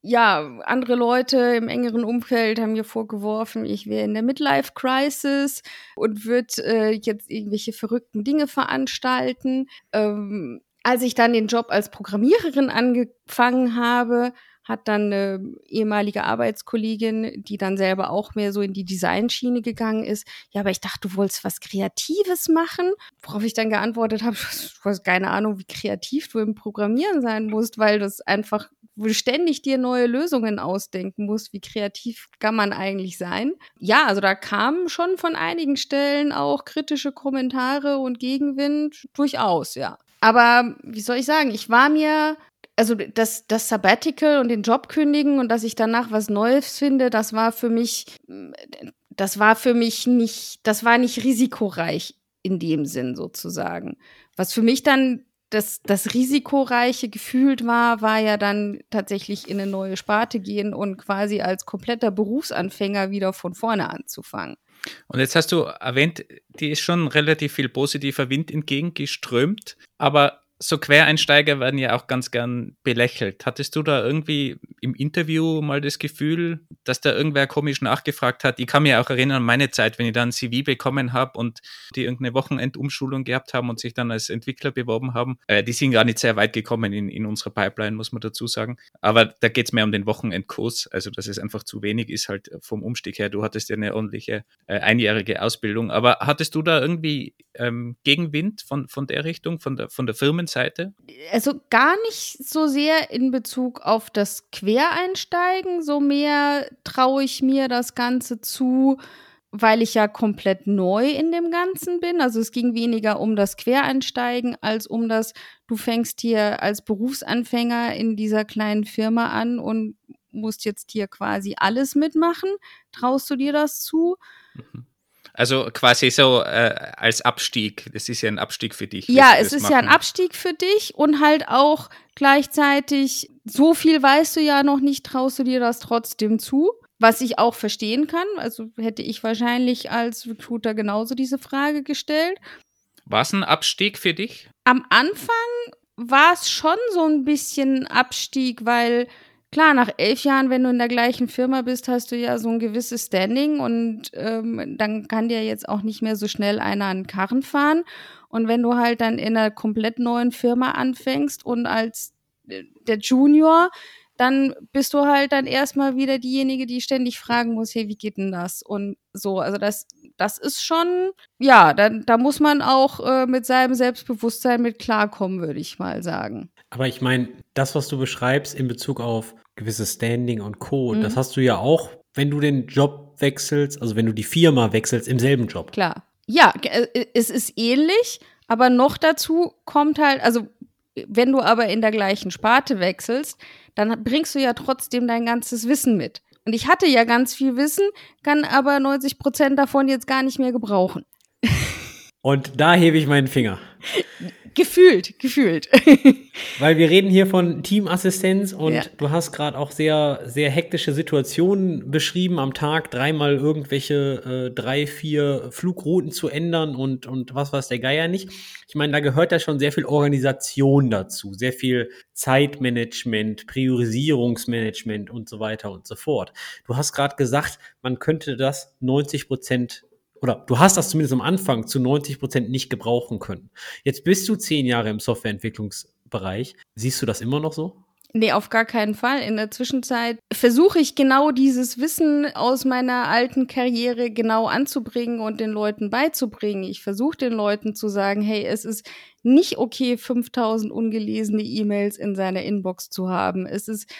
ja, andere Leute im engeren Umfeld haben mir vorgeworfen, ich wäre in der Midlife-Crisis und würde äh, jetzt irgendwelche verrückten Dinge veranstalten. Ähm, als ich dann den Job als Programmiererin angefangen habe, hat dann eine ehemalige Arbeitskollegin, die dann selber auch mehr so in die Designschiene gegangen ist. Ja, aber ich dachte, du wolltest was Kreatives machen. Worauf ich dann geantwortet habe, du hast keine Ahnung, wie kreativ du im Programmieren sein musst, weil das einfach ständig dir neue Lösungen ausdenken musst. Wie kreativ kann man eigentlich sein? Ja, also da kamen schon von einigen Stellen auch kritische Kommentare und Gegenwind durchaus, ja. Aber wie soll ich sagen, ich war mir also das, das Sabbatical und den Job kündigen und dass ich danach was Neues finde, das war für mich, das war für mich nicht, das war nicht risikoreich in dem Sinn sozusagen. Was für mich dann das, das risikoreiche gefühlt war, war ja dann tatsächlich in eine neue Sparte gehen und quasi als kompletter Berufsanfänger wieder von vorne anzufangen. Und jetzt hast du erwähnt, die ist schon relativ viel positiver Wind entgegengeströmt, aber so Quereinsteiger werden ja auch ganz gern belächelt. Hattest du da irgendwie im Interview mal das Gefühl, dass da irgendwer komisch nachgefragt hat? Ich kann mich auch erinnern an meine Zeit, wenn ich dann ein CV bekommen habe und die irgendeine Wochenendumschulung gehabt haben und sich dann als Entwickler beworben haben. Äh, die sind gar nicht sehr weit gekommen in, in unserer Pipeline, muss man dazu sagen. Aber da geht es mehr um den Wochenendkurs, also dass es einfach zu wenig ist halt vom Umstieg her. Du hattest ja eine ordentliche äh, einjährige Ausbildung. Aber hattest du da irgendwie ähm, Gegenwind von, von der Richtung, von der, von der Firmen Seite? Also gar nicht so sehr in Bezug auf das Quereinsteigen, so mehr traue ich mir das Ganze zu, weil ich ja komplett neu in dem Ganzen bin. Also es ging weniger um das Quereinsteigen als um das, du fängst hier als Berufsanfänger in dieser kleinen Firma an und musst jetzt hier quasi alles mitmachen. Traust du dir das zu? Mhm. Also quasi so äh, als Abstieg. Das ist ja ein Abstieg für dich. Ja, es ist machen. ja ein Abstieg für dich und halt auch gleichzeitig, so viel weißt du ja noch nicht, traust du dir das trotzdem zu. Was ich auch verstehen kann. Also hätte ich wahrscheinlich als Recruiter genauso diese Frage gestellt. War es ein Abstieg für dich? Am Anfang war es schon so ein bisschen Abstieg, weil klar, nach elf Jahren, wenn du in der gleichen Firma bist, hast du ja so ein gewisses Standing und ähm, dann kann dir jetzt auch nicht mehr so schnell einer den Karren fahren. Und wenn du halt dann in einer komplett neuen Firma anfängst und als äh, der Junior, dann bist du halt dann erstmal wieder diejenige, die ständig fragen muss, hey, wie geht denn das? Und so, also das, das ist schon, ja, da, da muss man auch äh, mit seinem Selbstbewusstsein mit klarkommen, würde ich mal sagen. Aber ich meine, das, was du beschreibst in Bezug auf gewisses Standing und Co. Mhm. Das hast du ja auch, wenn du den Job wechselst, also wenn du die Firma wechselst im selben Job. Klar. Ja, äh, es ist ähnlich, aber noch dazu kommt halt, also wenn du aber in der gleichen Sparte wechselst, dann bringst du ja trotzdem dein ganzes Wissen mit. Und ich hatte ja ganz viel Wissen, kann aber 90 Prozent davon jetzt gar nicht mehr gebrauchen. Und da hebe ich meinen Finger. Gefühlt, gefühlt. Weil wir reden hier von Teamassistenz und ja. du hast gerade auch sehr, sehr hektische Situationen beschrieben, am Tag dreimal irgendwelche äh, drei, vier Flugrouten zu ändern und, und was weiß der Geier nicht. Ich meine, da gehört ja schon sehr viel Organisation dazu, sehr viel Zeitmanagement, Priorisierungsmanagement und so weiter und so fort. Du hast gerade gesagt, man könnte das 90 Prozent oder du hast das zumindest am Anfang zu 90 Prozent nicht gebrauchen können. Jetzt bist du zehn Jahre im Softwareentwicklungsbereich. Siehst du das immer noch so? Nee, auf gar keinen Fall. In der Zwischenzeit versuche ich genau dieses Wissen aus meiner alten Karriere genau anzubringen und den Leuten beizubringen. Ich versuche den Leuten zu sagen, hey, es ist nicht okay, 5000 ungelesene E-Mails in seiner Inbox zu haben. Es ist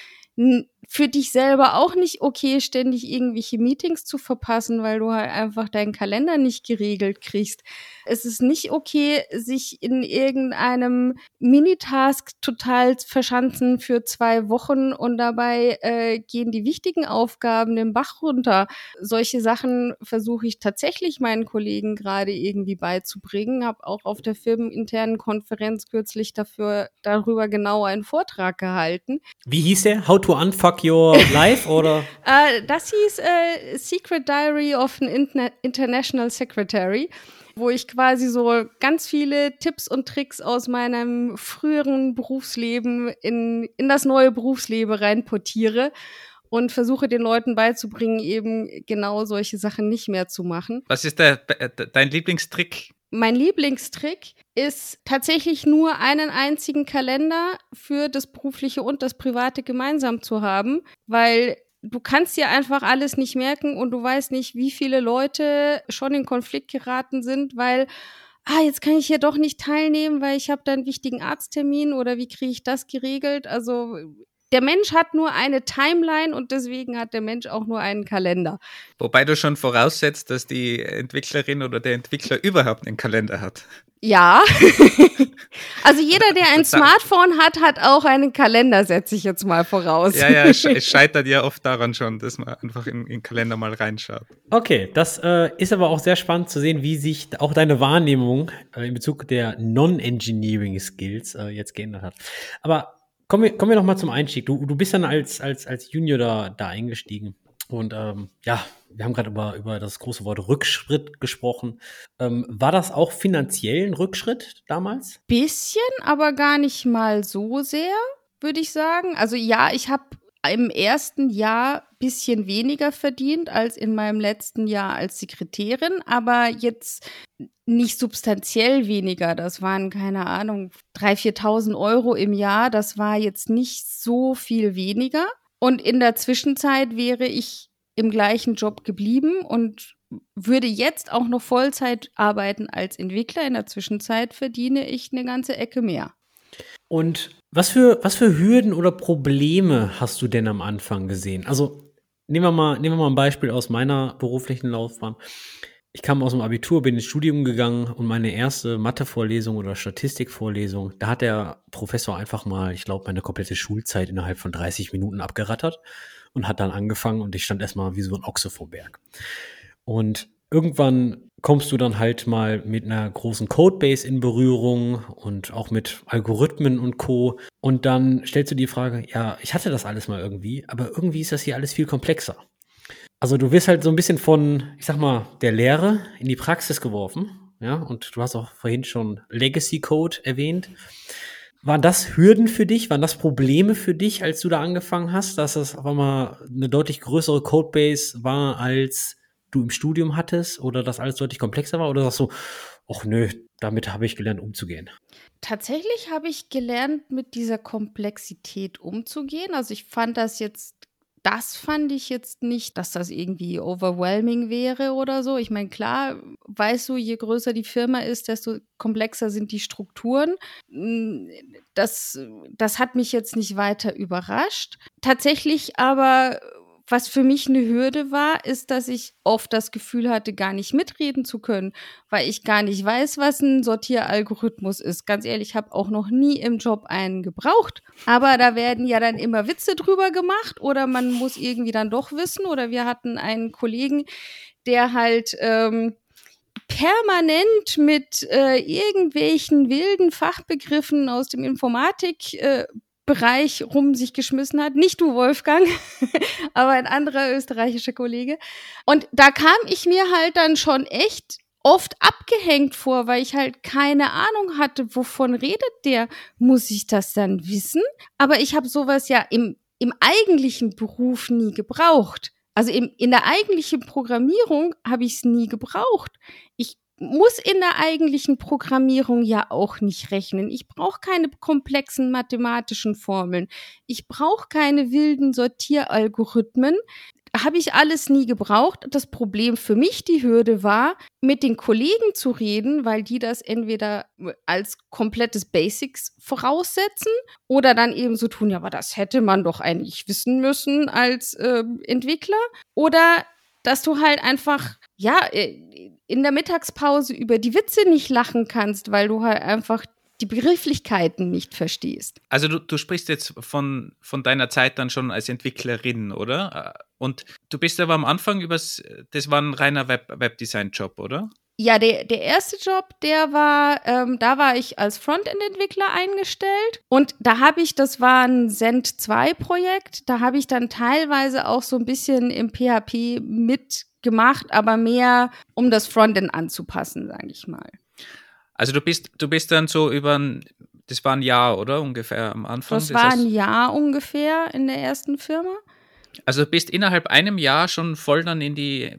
für dich selber auch nicht okay, ständig irgendwelche Meetings zu verpassen, weil du halt einfach deinen Kalender nicht geregelt kriegst. Es ist nicht okay, sich in irgendeinem Minitask total verschanzen für zwei Wochen und dabei äh, gehen die wichtigen Aufgaben den Bach runter. Solche Sachen versuche ich tatsächlich meinen Kollegen gerade irgendwie beizubringen. Habe auch auf der firmeninternen Konferenz kürzlich dafür darüber genau einen Vortrag gehalten. Wie hieß der? How to unfuck Fuck Your Life oder? äh, das hieß äh, Secret Diary of an Interna International Secretary, wo ich quasi so ganz viele Tipps und Tricks aus meinem früheren Berufsleben in, in das neue Berufsleben reinportiere und versuche den Leuten beizubringen, eben genau solche Sachen nicht mehr zu machen. Was ist der, dein Lieblingstrick? Mein Lieblingstrick ist tatsächlich nur einen einzigen Kalender für das berufliche und das private gemeinsam zu haben, weil du kannst dir einfach alles nicht merken und du weißt nicht, wie viele Leute schon in Konflikt geraten sind, weil ah, jetzt kann ich hier doch nicht teilnehmen, weil ich habe da einen wichtigen Arzttermin oder wie kriege ich das geregelt? Also der Mensch hat nur eine Timeline und deswegen hat der Mensch auch nur einen Kalender. Wobei du schon voraussetzt, dass die Entwicklerin oder der Entwickler überhaupt einen Kalender hat. Ja. also jeder, der ein Smartphone hat, hat auch einen Kalender, setze ich jetzt mal voraus. Ja, ja, es scheitert ja oft daran schon, dass man einfach in, in den Kalender mal reinschaut. Okay, das äh, ist aber auch sehr spannend zu sehen, wie sich auch deine Wahrnehmung äh, in Bezug der Non-Engineering Skills äh, jetzt geändert hat. Aber Kommen wir, kommen wir noch mal zum Einstieg. Du, du bist dann als, als, als Junior da, da eingestiegen. Und ähm, ja, wir haben gerade über, über das große Wort Rückschritt gesprochen. Ähm, war das auch finanziell ein Rückschritt damals? Bisschen, aber gar nicht mal so sehr, würde ich sagen. Also ja, ich habe im ersten Jahr bisschen weniger verdient als in meinem letzten Jahr als Sekretärin, aber jetzt nicht substanziell weniger. Das waren, keine Ahnung, 3.000, 4.000 Euro im Jahr. Das war jetzt nicht so viel weniger. Und in der Zwischenzeit wäre ich im gleichen Job geblieben und würde jetzt auch noch Vollzeit arbeiten als Entwickler. In der Zwischenzeit verdiene ich eine ganze Ecke mehr. Und was für, was für Hürden oder Probleme hast du denn am Anfang gesehen? Also nehmen wir mal, nehmen wir mal ein Beispiel aus meiner beruflichen Laufbahn. Ich kam aus dem Abitur, bin ins Studium gegangen und meine erste Mathevorlesung oder Statistikvorlesung, da hat der Professor einfach mal, ich glaube, meine komplette Schulzeit innerhalb von 30 Minuten abgerattert und hat dann angefangen und ich stand erstmal wie so ein Ochse vor Berg. Und irgendwann kommst du dann halt mal mit einer großen Codebase in Berührung und auch mit Algorithmen und Co. Und dann stellst du die Frage, ja, ich hatte das alles mal irgendwie, aber irgendwie ist das hier alles viel komplexer. Also du wirst halt so ein bisschen von, ich sag mal, der Lehre in die Praxis geworfen. Ja, und du hast auch vorhin schon Legacy Code erwähnt. Waren das Hürden für dich? Waren das Probleme für dich, als du da angefangen hast, dass das auf einmal eine deutlich größere Codebase war als du im Studium hattest oder das alles deutlich komplexer war? Oder sagst du, ach nö, damit habe ich gelernt umzugehen? Tatsächlich habe ich gelernt, mit dieser Komplexität umzugehen. Also ich fand das jetzt das fand ich jetzt nicht, dass das irgendwie overwhelming wäre oder so. Ich meine, klar, weißt du, je größer die Firma ist, desto komplexer sind die Strukturen. Hm, das, das hat mich jetzt nicht weiter überrascht. Tatsächlich aber was für mich eine Hürde war, ist, dass ich oft das Gefühl hatte, gar nicht mitreden zu können, weil ich gar nicht weiß, was ein Sortieralgorithmus ist. Ganz ehrlich, ich habe auch noch nie im Job einen gebraucht. Aber da werden ja dann immer Witze drüber gemacht oder man muss irgendwie dann doch wissen. Oder wir hatten einen Kollegen, der halt ähm, permanent mit äh, irgendwelchen wilden Fachbegriffen aus dem Informatik äh, Bereich rum sich geschmissen hat. Nicht du, Wolfgang, aber ein anderer österreichischer Kollege. Und da kam ich mir halt dann schon echt oft abgehängt vor, weil ich halt keine Ahnung hatte, wovon redet der. Muss ich das dann wissen? Aber ich habe sowas ja im, im eigentlichen Beruf nie gebraucht. Also im, in der eigentlichen Programmierung habe ich es nie gebraucht. Ich muss in der eigentlichen Programmierung ja auch nicht rechnen. Ich brauche keine komplexen mathematischen Formeln. Ich brauche keine wilden Sortieralgorithmen. Habe ich alles nie gebraucht. Das Problem für mich, die Hürde war, mit den Kollegen zu reden, weil die das entweder als komplettes Basics voraussetzen oder dann eben so tun, ja, aber das hätte man doch eigentlich wissen müssen als äh, Entwickler. Oder dass du halt einfach, ja, äh, in der Mittagspause über die Witze nicht lachen kannst, weil du halt einfach die Begrifflichkeiten nicht verstehst. Also du, du sprichst jetzt von, von deiner Zeit dann schon als Entwicklerin, oder? Und du bist aber am Anfang übers, das war ein reiner Web, Webdesign-Job, oder? Ja, der, der erste Job, der war, ähm, da war ich als Frontend-Entwickler eingestellt und da habe ich, das war ein Send 2-Projekt, da habe ich dann teilweise auch so ein bisschen im PHP mitgemacht, aber mehr, um das Frontend anzupassen, sage ich mal. Also du bist, du bist dann so über ein, das war ein Jahr, oder? Ungefähr am Anfang? Das, das war ein Jahr ungefähr in der ersten Firma. Also du bist innerhalb einem Jahr schon voll dann in die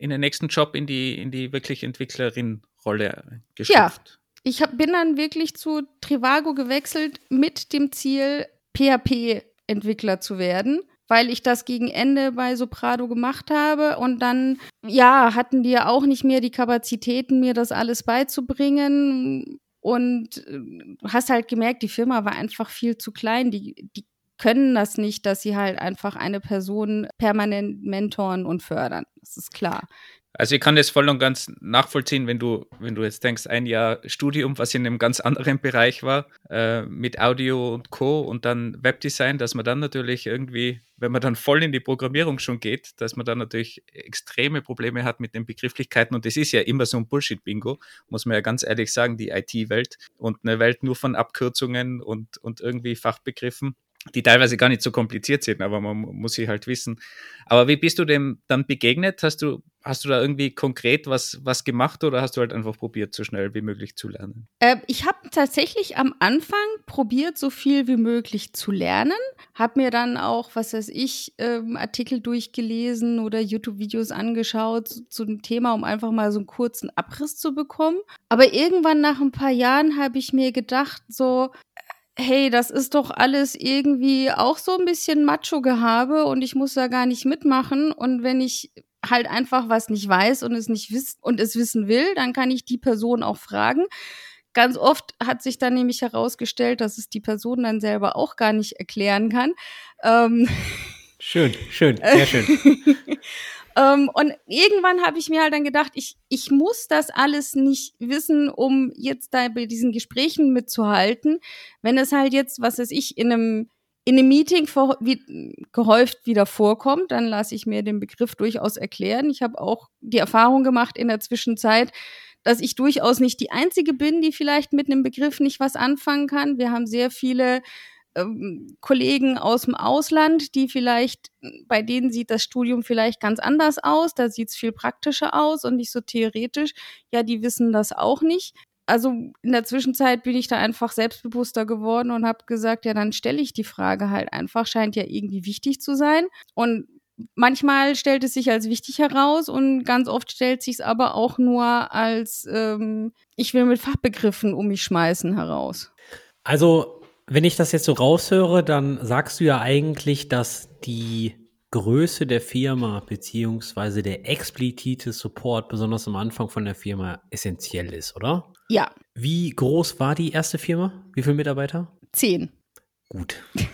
in den nächsten Job in die, in die wirklich Entwicklerin-Rolle geschafft. Ja, ich hab, bin dann wirklich zu Trivago gewechselt mit dem Ziel, PHP-Entwickler zu werden, weil ich das gegen Ende bei Soprado gemacht habe und dann, ja, hatten die auch nicht mehr die Kapazitäten, mir das alles beizubringen und äh, hast halt gemerkt, die Firma war einfach viel zu klein. Die, die können das nicht, dass sie halt einfach eine Person permanent mentoren und fördern. Das ist klar. Also ich kann das voll und ganz nachvollziehen, wenn du, wenn du jetzt denkst, ein Jahr Studium, was in einem ganz anderen Bereich war, äh, mit Audio und Co. und dann Webdesign, dass man dann natürlich irgendwie, wenn man dann voll in die Programmierung schon geht, dass man dann natürlich extreme Probleme hat mit den Begrifflichkeiten und das ist ja immer so ein Bullshit-Bingo, muss man ja ganz ehrlich sagen, die IT-Welt und eine Welt nur von Abkürzungen und, und irgendwie Fachbegriffen die teilweise gar nicht so kompliziert sind, aber man muss sie halt wissen. Aber wie bist du dem dann begegnet? Hast du, hast du da irgendwie konkret was, was gemacht oder hast du halt einfach probiert, so schnell wie möglich zu lernen? Äh, ich habe tatsächlich am Anfang probiert, so viel wie möglich zu lernen. Habe mir dann auch, was weiß ich, ähm, Artikel durchgelesen oder YouTube-Videos angeschaut zu, zu dem Thema, um einfach mal so einen kurzen Abriss zu bekommen. Aber irgendwann nach ein paar Jahren habe ich mir gedacht, so, hey, das ist doch alles irgendwie auch so ein bisschen Macho-Gehabe und ich muss da gar nicht mitmachen. Und wenn ich halt einfach was nicht weiß und es nicht wiss und es wissen will, dann kann ich die Person auch fragen. Ganz oft hat sich dann nämlich herausgestellt, dass es die Person dann selber auch gar nicht erklären kann. Ähm schön, schön, sehr schön. Ähm, und irgendwann habe ich mir halt dann gedacht, ich, ich muss das alles nicht wissen, um jetzt da bei diesen Gesprächen mitzuhalten. Wenn es halt jetzt, was weiß ich, in einem in einem Meeting vor, wie, gehäuft wieder vorkommt, dann lasse ich mir den Begriff durchaus erklären. Ich habe auch die Erfahrung gemacht in der Zwischenzeit, dass ich durchaus nicht die Einzige bin, die vielleicht mit einem Begriff nicht was anfangen kann. Wir haben sehr viele ähm, Kollegen aus dem Ausland, die vielleicht, bei denen sieht das Studium vielleicht ganz anders aus, da sieht es viel praktischer aus und nicht so theoretisch. Ja, die wissen das auch nicht. Also in der Zwischenzeit bin ich da einfach selbstbewusster geworden und habe gesagt, ja, dann stelle ich die Frage halt einfach, scheint ja irgendwie wichtig zu sein. Und manchmal stellt es sich als wichtig heraus und ganz oft stellt sich es aber auch nur als ähm, ich will mit Fachbegriffen um mich schmeißen heraus. Also wenn ich das jetzt so raushöre, dann sagst du ja eigentlich, dass die Größe der Firma beziehungsweise der explizite Support, besonders am Anfang von der Firma, essentiell ist, oder? Ja. Wie groß war die erste Firma? Wie viele Mitarbeiter? Zehn. Gut.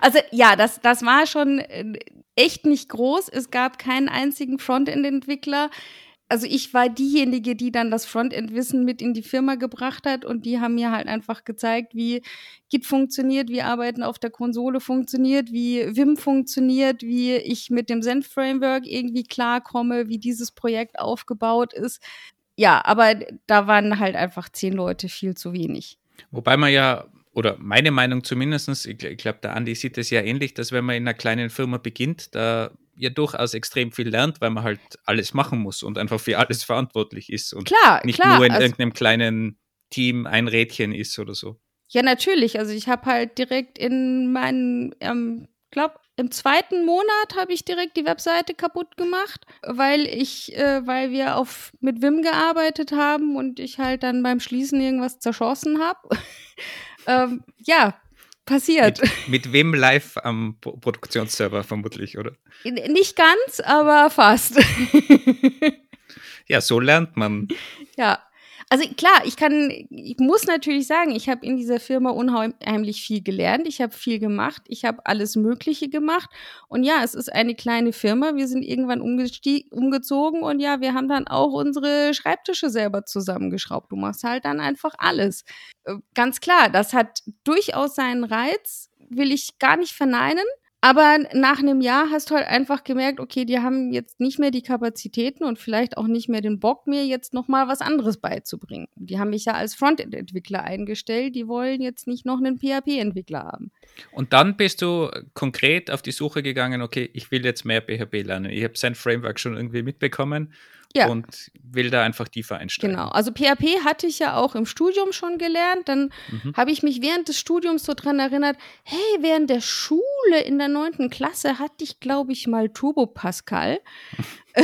also ja, das, das war schon äh, echt nicht groß. Es gab keinen einzigen Frontend-Entwickler also ich war diejenige, die dann das Frontend-Wissen mit in die Firma gebracht hat und die haben mir halt einfach gezeigt, wie Git funktioniert, wie Arbeiten auf der Konsole funktioniert, wie Vim funktioniert, wie ich mit dem Zen-Framework irgendwie klarkomme, wie dieses Projekt aufgebaut ist. Ja, aber da waren halt einfach zehn Leute viel zu wenig. Wobei man ja oder meine Meinung zumindest, ich, ich glaube, der Andi sieht es ja ähnlich, dass wenn man in einer kleinen Firma beginnt, da ja durchaus extrem viel lernt, weil man halt alles machen muss und einfach für alles verantwortlich ist und klar, nicht klar, nur in also, irgendeinem kleinen Team ein Rädchen ist oder so. Ja, natürlich. Also ich habe halt direkt in meinen, ähm, glaube im zweiten Monat habe ich direkt die Webseite kaputt gemacht, weil ich, äh, weil wir auf mit Wim gearbeitet haben und ich halt dann beim Schließen irgendwas zerschossen habe. ähm, ja, passiert. Mit, mit, wem live am Produktionsserver vermutlich, oder? Nicht ganz, aber fast. ja, so lernt man. Ja. Also klar, ich kann, ich muss natürlich sagen, ich habe in dieser Firma unheimlich viel gelernt. Ich habe viel gemacht. Ich habe alles Mögliche gemacht. Und ja, es ist eine kleine Firma. Wir sind irgendwann umgezogen und ja, wir haben dann auch unsere Schreibtische selber zusammengeschraubt. Du machst halt dann einfach alles. Äh, ganz klar, das hat durchaus seinen Reiz, will ich gar nicht verneinen. Aber nach einem Jahr hast du halt einfach gemerkt, okay, die haben jetzt nicht mehr die Kapazitäten und vielleicht auch nicht mehr den Bock, mir jetzt nochmal was anderes beizubringen. Die haben mich ja als Frontend-Entwickler eingestellt, die wollen jetzt nicht noch einen PHP-Entwickler haben. Und dann bist du konkret auf die Suche gegangen, okay, ich will jetzt mehr PHP lernen. Ich habe sein Framework schon irgendwie mitbekommen ja. und will da einfach tiefer einsteigen. Genau, also PHP hatte ich ja auch im Studium schon gelernt. Dann mhm. habe ich mich während des Studiums so dran erinnert, hey, während der Schule in der neunten Klasse hatte ich, glaube ich, mal Turbo Pascal.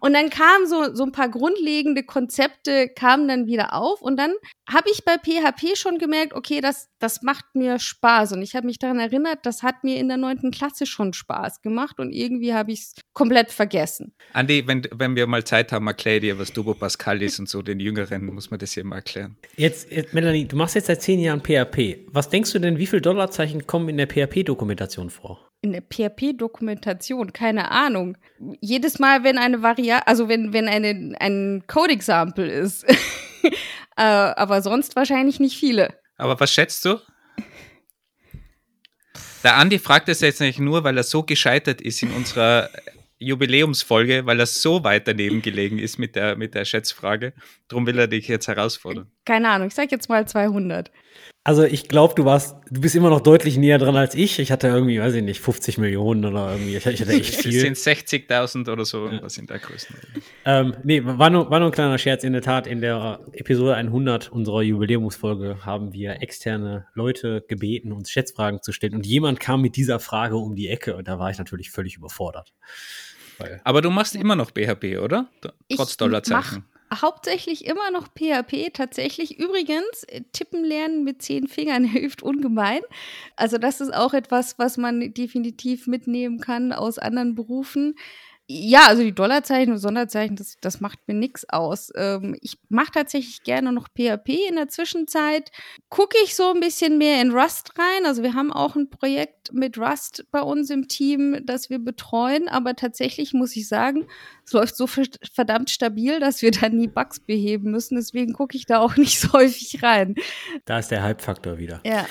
Und dann kamen so, so ein paar grundlegende Konzepte kamen dann wieder auf und dann habe ich bei PHP schon gemerkt, okay, das, das macht mir Spaß. Und ich habe mich daran erinnert, das hat mir in der neunten Klasse schon Spaß gemacht und irgendwie habe ich es komplett vergessen. Andi, wenn, wenn wir mal Zeit haben, erklär dir, was Turbo Pascal ist und so, den Jüngeren muss man das hier mal erklären. Jetzt, jetzt, Melanie, du machst jetzt seit zehn Jahren PHP. Was denkst du denn, wie viele Dollarzeichen kommen in der PHP-Dokumentation vor? In der PHP-Dokumentation, keine Ahnung. Jedes Mal, wenn eine Variable, also wenn, wenn eine, ein Code-Example ist. äh, aber sonst wahrscheinlich nicht viele. Aber was schätzt du? Der Andi fragt es jetzt nicht nur, weil er so gescheitert ist in unserer Jubiläumsfolge, weil er so weit daneben gelegen ist mit der, mit der Schätzfrage. Darum will er dich jetzt herausfordern. Keine Ahnung, ich sag jetzt mal 200. Also ich glaube, du warst, du bist immer noch deutlich näher dran als ich. Ich hatte irgendwie, weiß ich nicht, 50 Millionen oder irgendwie. Ich, ich hatte echt viel. Es sind 60.000 oder so, ja. was in der Größe. Ähm, nee, war nur, war nur ein kleiner Scherz. In der Tat, in der Episode 100 unserer Jubiläumsfolge haben wir externe Leute gebeten, uns Schätzfragen zu stellen. Und jemand kam mit dieser Frage um die Ecke und da war ich natürlich völlig überfordert. Aber du machst immer noch BHP, oder? Trotz Dollarzeichen hauptsächlich immer noch PHP. Tatsächlich übrigens, äh, Tippen lernen mit zehn Fingern hilft ungemein. Also das ist auch etwas, was man definitiv mitnehmen kann aus anderen Berufen. Ja, also die Dollarzeichen und Sonderzeichen, das, das macht mir nichts aus. Ähm, ich mache tatsächlich gerne noch PHP. In der Zwischenzeit gucke ich so ein bisschen mehr in Rust rein. Also wir haben auch ein Projekt mit Rust bei uns im Team, das wir betreuen. Aber tatsächlich muss ich sagen, es läuft so verdammt stabil, dass wir da nie Bugs beheben müssen. Deswegen gucke ich da auch nicht so häufig rein. Da ist der Halbfaktor wieder. Ja.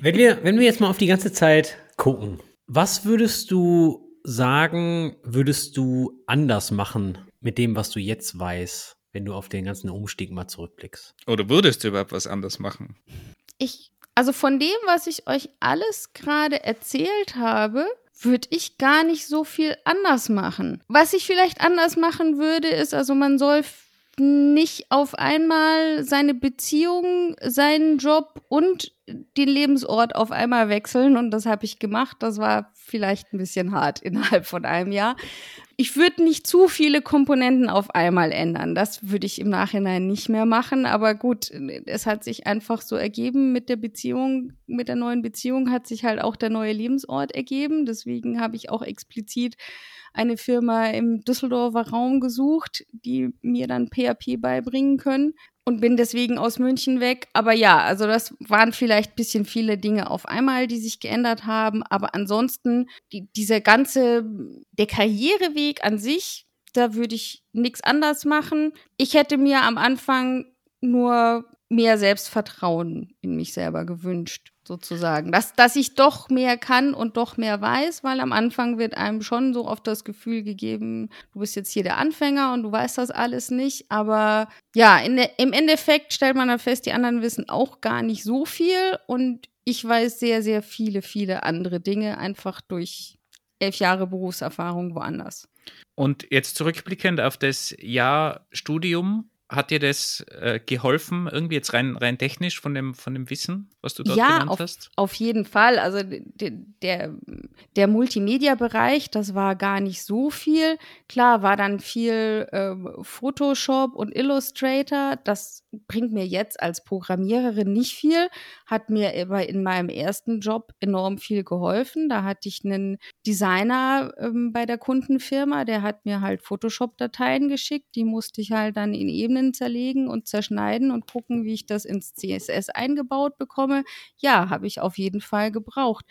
wenn, wir, wenn wir jetzt mal auf die ganze Zeit gucken, was würdest du sagen, würdest du anders machen mit dem, was du jetzt weißt, wenn du auf den ganzen Umstieg mal zurückblickst? Oder würdest du überhaupt was anders machen? Ich, also von dem, was ich euch alles gerade erzählt habe, würde ich gar nicht so viel anders machen. Was ich vielleicht anders machen würde, ist, also man soll nicht auf einmal seine Beziehung, seinen Job und den Lebensort auf einmal wechseln. Und das habe ich gemacht. Das war vielleicht ein bisschen hart innerhalb von einem Jahr. Ich würde nicht zu viele Komponenten auf einmal ändern. Das würde ich im Nachhinein nicht mehr machen. Aber gut, es hat sich einfach so ergeben mit der Beziehung, mit der neuen Beziehung hat sich halt auch der neue Lebensort ergeben. Deswegen habe ich auch explizit eine Firma im Düsseldorfer Raum gesucht, die mir dann PHP beibringen können und bin deswegen aus München weg. Aber ja, also das waren vielleicht bisschen viele Dinge auf einmal, die sich geändert haben. Aber ansonsten, die, dieser ganze, der Karriereweg an sich, da würde ich nichts anders machen. Ich hätte mir am Anfang nur mehr Selbstvertrauen in mich selber gewünscht sozusagen. Dass, dass ich doch mehr kann und doch mehr weiß, weil am Anfang wird einem schon so oft das Gefühl gegeben, du bist jetzt hier der Anfänger und du weißt das alles nicht. Aber ja, der, im Endeffekt stellt man dann fest, die anderen wissen auch gar nicht so viel und ich weiß sehr, sehr viele, viele andere Dinge einfach durch elf Jahre Berufserfahrung woanders. Und jetzt zurückblickend auf das Jahr Studium, hat dir das äh, geholfen, irgendwie jetzt rein, rein technisch von dem, von dem Wissen, was du dort ja, gelernt auf, hast? auf jeden Fall. Also der, der Multimedia-Bereich, das war gar nicht so viel. Klar, war dann viel äh, Photoshop und Illustrator. Das bringt mir jetzt als Programmiererin nicht viel, hat mir aber in meinem ersten Job enorm viel geholfen. Da hatte ich einen Designer ähm, bei der Kundenfirma, der hat mir halt Photoshop-Dateien geschickt. Die musste ich halt dann in Ebenen Ebenen zerlegen und zerschneiden und gucken, wie ich das ins CSS eingebaut bekomme. Ja, habe ich auf jeden Fall gebraucht.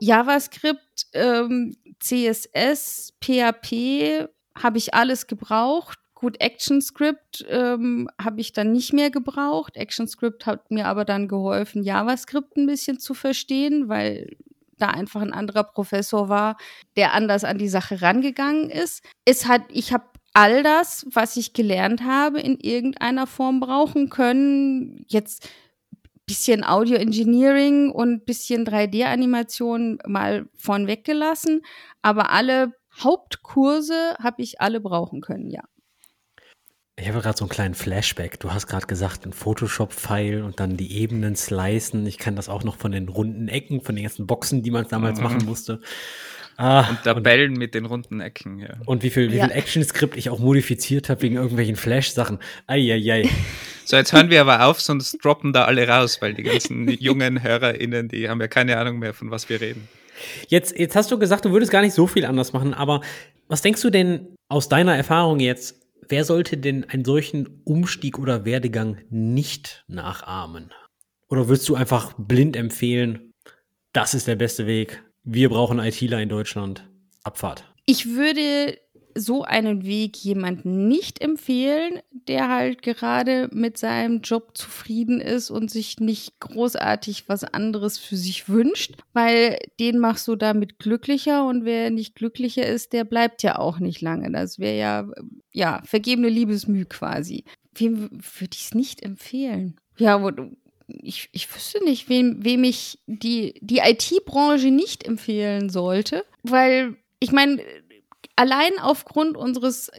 JavaScript, ähm, CSS, PHP habe ich alles gebraucht. Gut, ActionScript ähm, habe ich dann nicht mehr gebraucht. ActionScript hat mir aber dann geholfen, JavaScript ein bisschen zu verstehen, weil da einfach ein anderer Professor war, der anders an die Sache rangegangen ist. Es hat, ich habe all das, was ich gelernt habe, in irgendeiner Form brauchen können. Jetzt bisschen Audio Engineering und bisschen 3D-Animation mal von weggelassen, aber alle Hauptkurse habe ich alle brauchen können, ja. Ich habe gerade so einen kleinen Flashback. Du hast gerade gesagt, ein Photoshop-File und dann die Ebenen slicen. Ich kann das auch noch von den runden Ecken, von den ganzen Boxen, die man damals mhm. machen musste. Ah, und Tabellen und, mit den runden Ecken, ja. Und wie viel, wie ja. viel Action-Skript ich auch modifiziert habe wegen irgendwelchen Flash-Sachen. Eieiei. So, jetzt hören wir aber auf, sonst droppen da alle raus, weil die ganzen jungen HörerInnen, die haben ja keine Ahnung mehr, von was wir reden. Jetzt, jetzt hast du gesagt, du würdest gar nicht so viel anders machen, aber was denkst du denn aus deiner Erfahrung jetzt, wer sollte denn einen solchen Umstieg oder Werdegang nicht nachahmen? Oder würdest du einfach blind empfehlen, das ist der beste Weg, wir brauchen ITler in Deutschland, Abfahrt? Ich würde so einen Weg jemanden nicht empfehlen, der halt gerade mit seinem Job zufrieden ist und sich nicht großartig was anderes für sich wünscht, weil den machst du damit glücklicher und wer nicht glücklicher ist, der bleibt ja auch nicht lange. Das wäre ja, ja, vergebene Liebesmüh quasi. Wem würde ich es nicht empfehlen? Ja, ich, ich wüsste nicht, wem, wem ich die, die IT-Branche nicht empfehlen sollte, weil ich meine, allein aufgrund unseres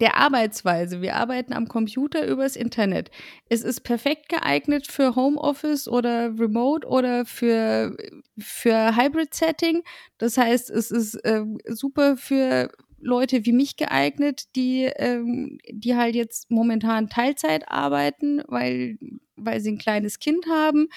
der Arbeitsweise. Wir arbeiten am Computer übers Internet. Es ist perfekt geeignet für Homeoffice oder Remote oder für, für Hybrid-Setting. Das heißt, es ist äh, super für Leute wie mich geeignet, die, ähm, die halt jetzt momentan Teilzeit arbeiten, weil, weil sie ein kleines Kind haben.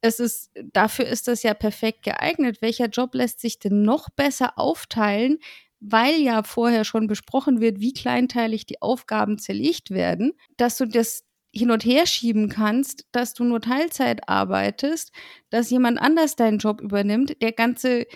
Es ist, dafür ist das ja perfekt geeignet. Welcher Job lässt sich denn noch besser aufteilen, weil ja vorher schon besprochen wird, wie kleinteilig die Aufgaben zerlegt werden, dass du das hin und her schieben kannst, dass du nur Teilzeit arbeitest, dass jemand anders deinen Job übernimmt, der ganze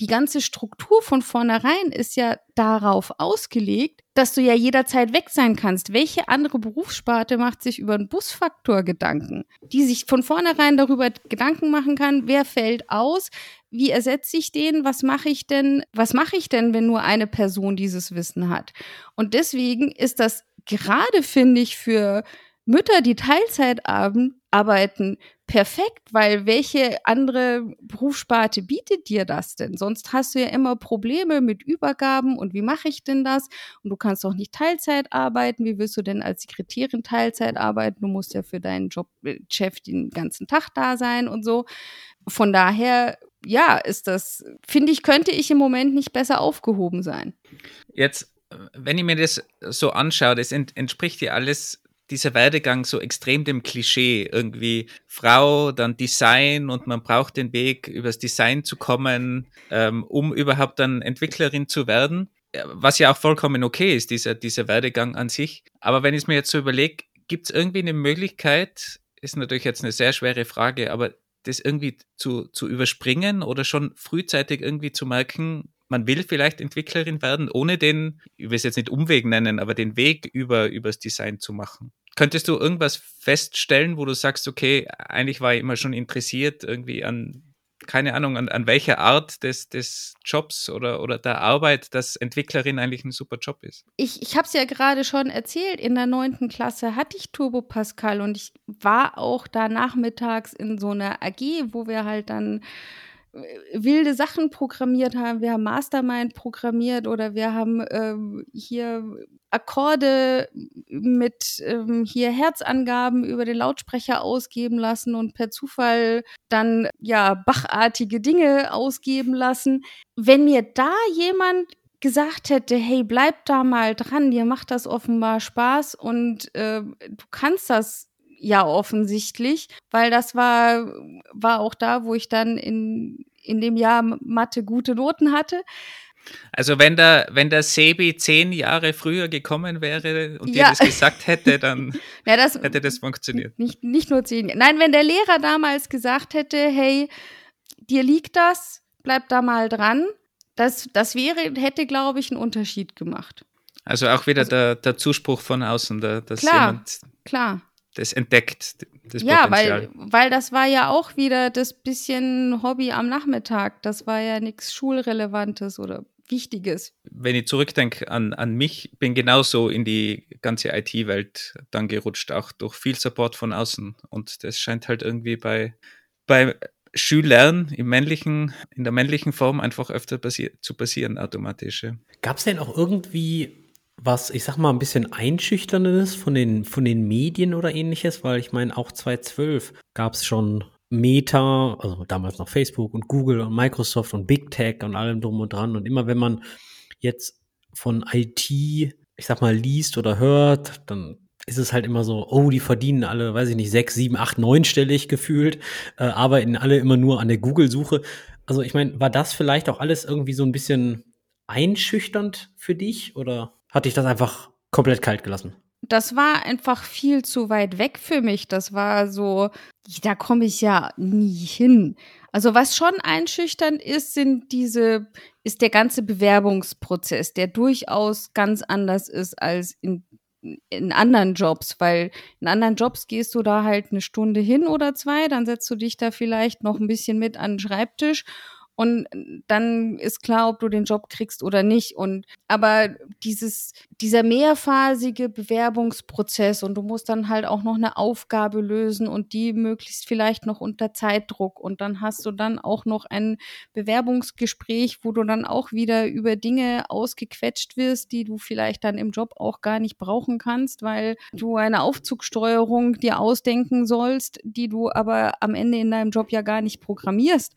die ganze Struktur von vornherein ist ja darauf ausgelegt, dass du ja jederzeit weg sein kannst. Welche andere Berufssparte macht sich über einen Busfaktor Gedanken, die sich von vornherein darüber Gedanken machen kann, wer fällt aus, wie ersetze ich den, was mache ich denn, was mache ich denn, wenn nur eine Person dieses Wissen hat? Und deswegen ist das gerade, finde ich, für Mütter, die Teilzeit arbeiten, perfekt, weil welche andere Berufssparte bietet dir das denn? Sonst hast du ja immer Probleme mit Übergaben und wie mache ich denn das? Und du kannst doch nicht Teilzeit arbeiten. Wie willst du denn als Sekretärin Teilzeit arbeiten? Du musst ja für deinen Job, äh, den ganzen Tag da sein und so. Von daher, ja, ist das, finde ich, könnte ich im Moment nicht besser aufgehoben sein. Jetzt, wenn ich mir das so anschaue, das ent entspricht ja alles dieser Werdegang so extrem dem Klischee. Irgendwie Frau, dann Design und man braucht den Weg, übers Design zu kommen, ähm, um überhaupt dann Entwicklerin zu werden. Was ja auch vollkommen okay ist, dieser, dieser Werdegang an sich. Aber wenn ich es mir jetzt so überlege, gibt es irgendwie eine Möglichkeit, ist natürlich jetzt eine sehr schwere Frage, aber das irgendwie zu, zu überspringen oder schon frühzeitig irgendwie zu merken, man will vielleicht Entwicklerin werden, ohne den, ich will es jetzt nicht Umweg nennen, aber den Weg über, übers Design zu machen. Könntest du irgendwas feststellen, wo du sagst, okay, eigentlich war ich immer schon interessiert irgendwie an, keine Ahnung, an, an welcher Art des, des Jobs oder, oder der Arbeit, dass Entwicklerin eigentlich ein super Job ist? Ich, ich habe es ja gerade schon erzählt, in der neunten Klasse hatte ich Turbo Pascal und ich war auch da nachmittags in so einer AG, wo wir halt dann wilde Sachen programmiert haben. Wir haben Mastermind programmiert oder wir haben ähm, hier Akkorde mit ähm, hier Herzangaben über den Lautsprecher ausgeben lassen und per Zufall dann ja bachartige Dinge ausgeben lassen. Wenn mir da jemand gesagt hätte, hey, bleib da mal dran, dir macht das offenbar Spaß und äh, du kannst das ja offensichtlich, weil das war, war auch da, wo ich dann in, in dem Jahr Mathe gute Noten hatte. Also wenn der, wenn der Sebi zehn Jahre früher gekommen wäre und ja. dir das gesagt hätte, dann ja, das, hätte das funktioniert. Nicht, nicht nur zehn Jahre. Nein, wenn der Lehrer damals gesagt hätte, hey, dir liegt das, bleib da mal dran, das, das wäre, hätte, glaube ich, einen Unterschied gemacht. Also auch wieder also, der, der Zuspruch von außen, der, dass klar, jemand klar das entdeckt, das ja, Potenzial. weil, weil das war ja auch wieder das bisschen Hobby am Nachmittag. Das war ja nichts Schulrelevantes oder Wichtiges. Wenn ich zurückdenke an, an mich, bin genauso in die ganze IT-Welt dann gerutscht, auch durch viel Support von außen. Und das scheint halt irgendwie bei, bei Schülern im männlichen, in der männlichen Form einfach öfter passi zu passieren automatisch. Gab es denn auch irgendwie was, ich sag mal, ein bisschen einschüchterndes von den, von den Medien oder ähnliches, weil ich meine, auch 2012 gab es schon Meta, also damals noch Facebook und Google und Microsoft und Big Tech und allem drum und dran. Und immer wenn man jetzt von IT, ich sag mal, liest oder hört, dann ist es halt immer so, oh, die verdienen alle, weiß ich nicht, sechs, sieben, acht, neunstellig gefühlt, äh, arbeiten alle immer nur an der Google-Suche. Also ich meine, war das vielleicht auch alles irgendwie so ein bisschen einschüchternd für dich oder hat dich das einfach komplett kalt gelassen? Das war einfach viel zu weit weg für mich. Das war so, da komme ich ja nie hin. Also was schon einschüchternd ist, sind diese, ist der ganze Bewerbungsprozess, der durchaus ganz anders ist als in in anderen Jobs, weil in anderen Jobs gehst du da halt eine Stunde hin oder zwei, dann setzt du dich da vielleicht noch ein bisschen mit an den Schreibtisch und dann ist klar, ob du den Job kriegst oder nicht. Und aber dieses, dieser mehrphasige Bewerbungsprozess und du musst dann halt auch noch eine Aufgabe lösen und die möglichst vielleicht noch unter Zeitdruck. Und dann hast du dann auch noch ein Bewerbungsgespräch, wo du dann auch wieder über Dinge ausgequetscht wirst, die du vielleicht dann im Job auch gar nicht brauchen kannst, weil du eine Aufzugsteuerung dir ausdenken sollst, die du aber am Ende in deinem Job ja gar nicht programmierst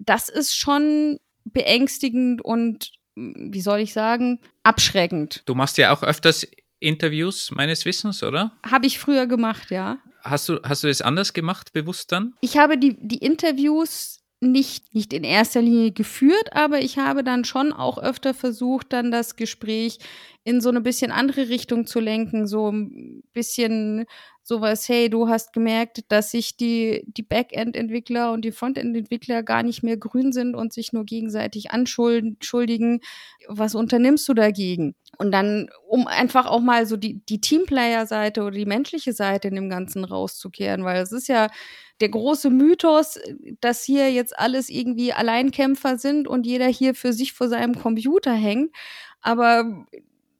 das ist schon beängstigend und, wie soll ich sagen, abschreckend. Du machst ja auch öfters Interviews meines Wissens, oder? Habe ich früher gemacht, ja. Hast du, hast du es anders gemacht, bewusst dann? Ich habe die, die Interviews nicht, nicht in erster Linie geführt, aber ich habe dann schon auch öfter versucht, dann das Gespräch in so eine bisschen andere Richtung zu lenken, so ein bisschen sowas, hey, du hast gemerkt, dass sich die, die Backend-Entwickler und die Frontend-Entwickler gar nicht mehr grün sind und sich nur gegenseitig anschuldigen. Was unternimmst du dagegen? Und dann, um einfach auch mal so die, die Teamplayer-Seite oder die menschliche Seite in dem Ganzen rauszukehren, weil es ist ja der große Mythos, dass hier jetzt alles irgendwie Alleinkämpfer sind und jeder hier für sich vor seinem Computer hängt. Aber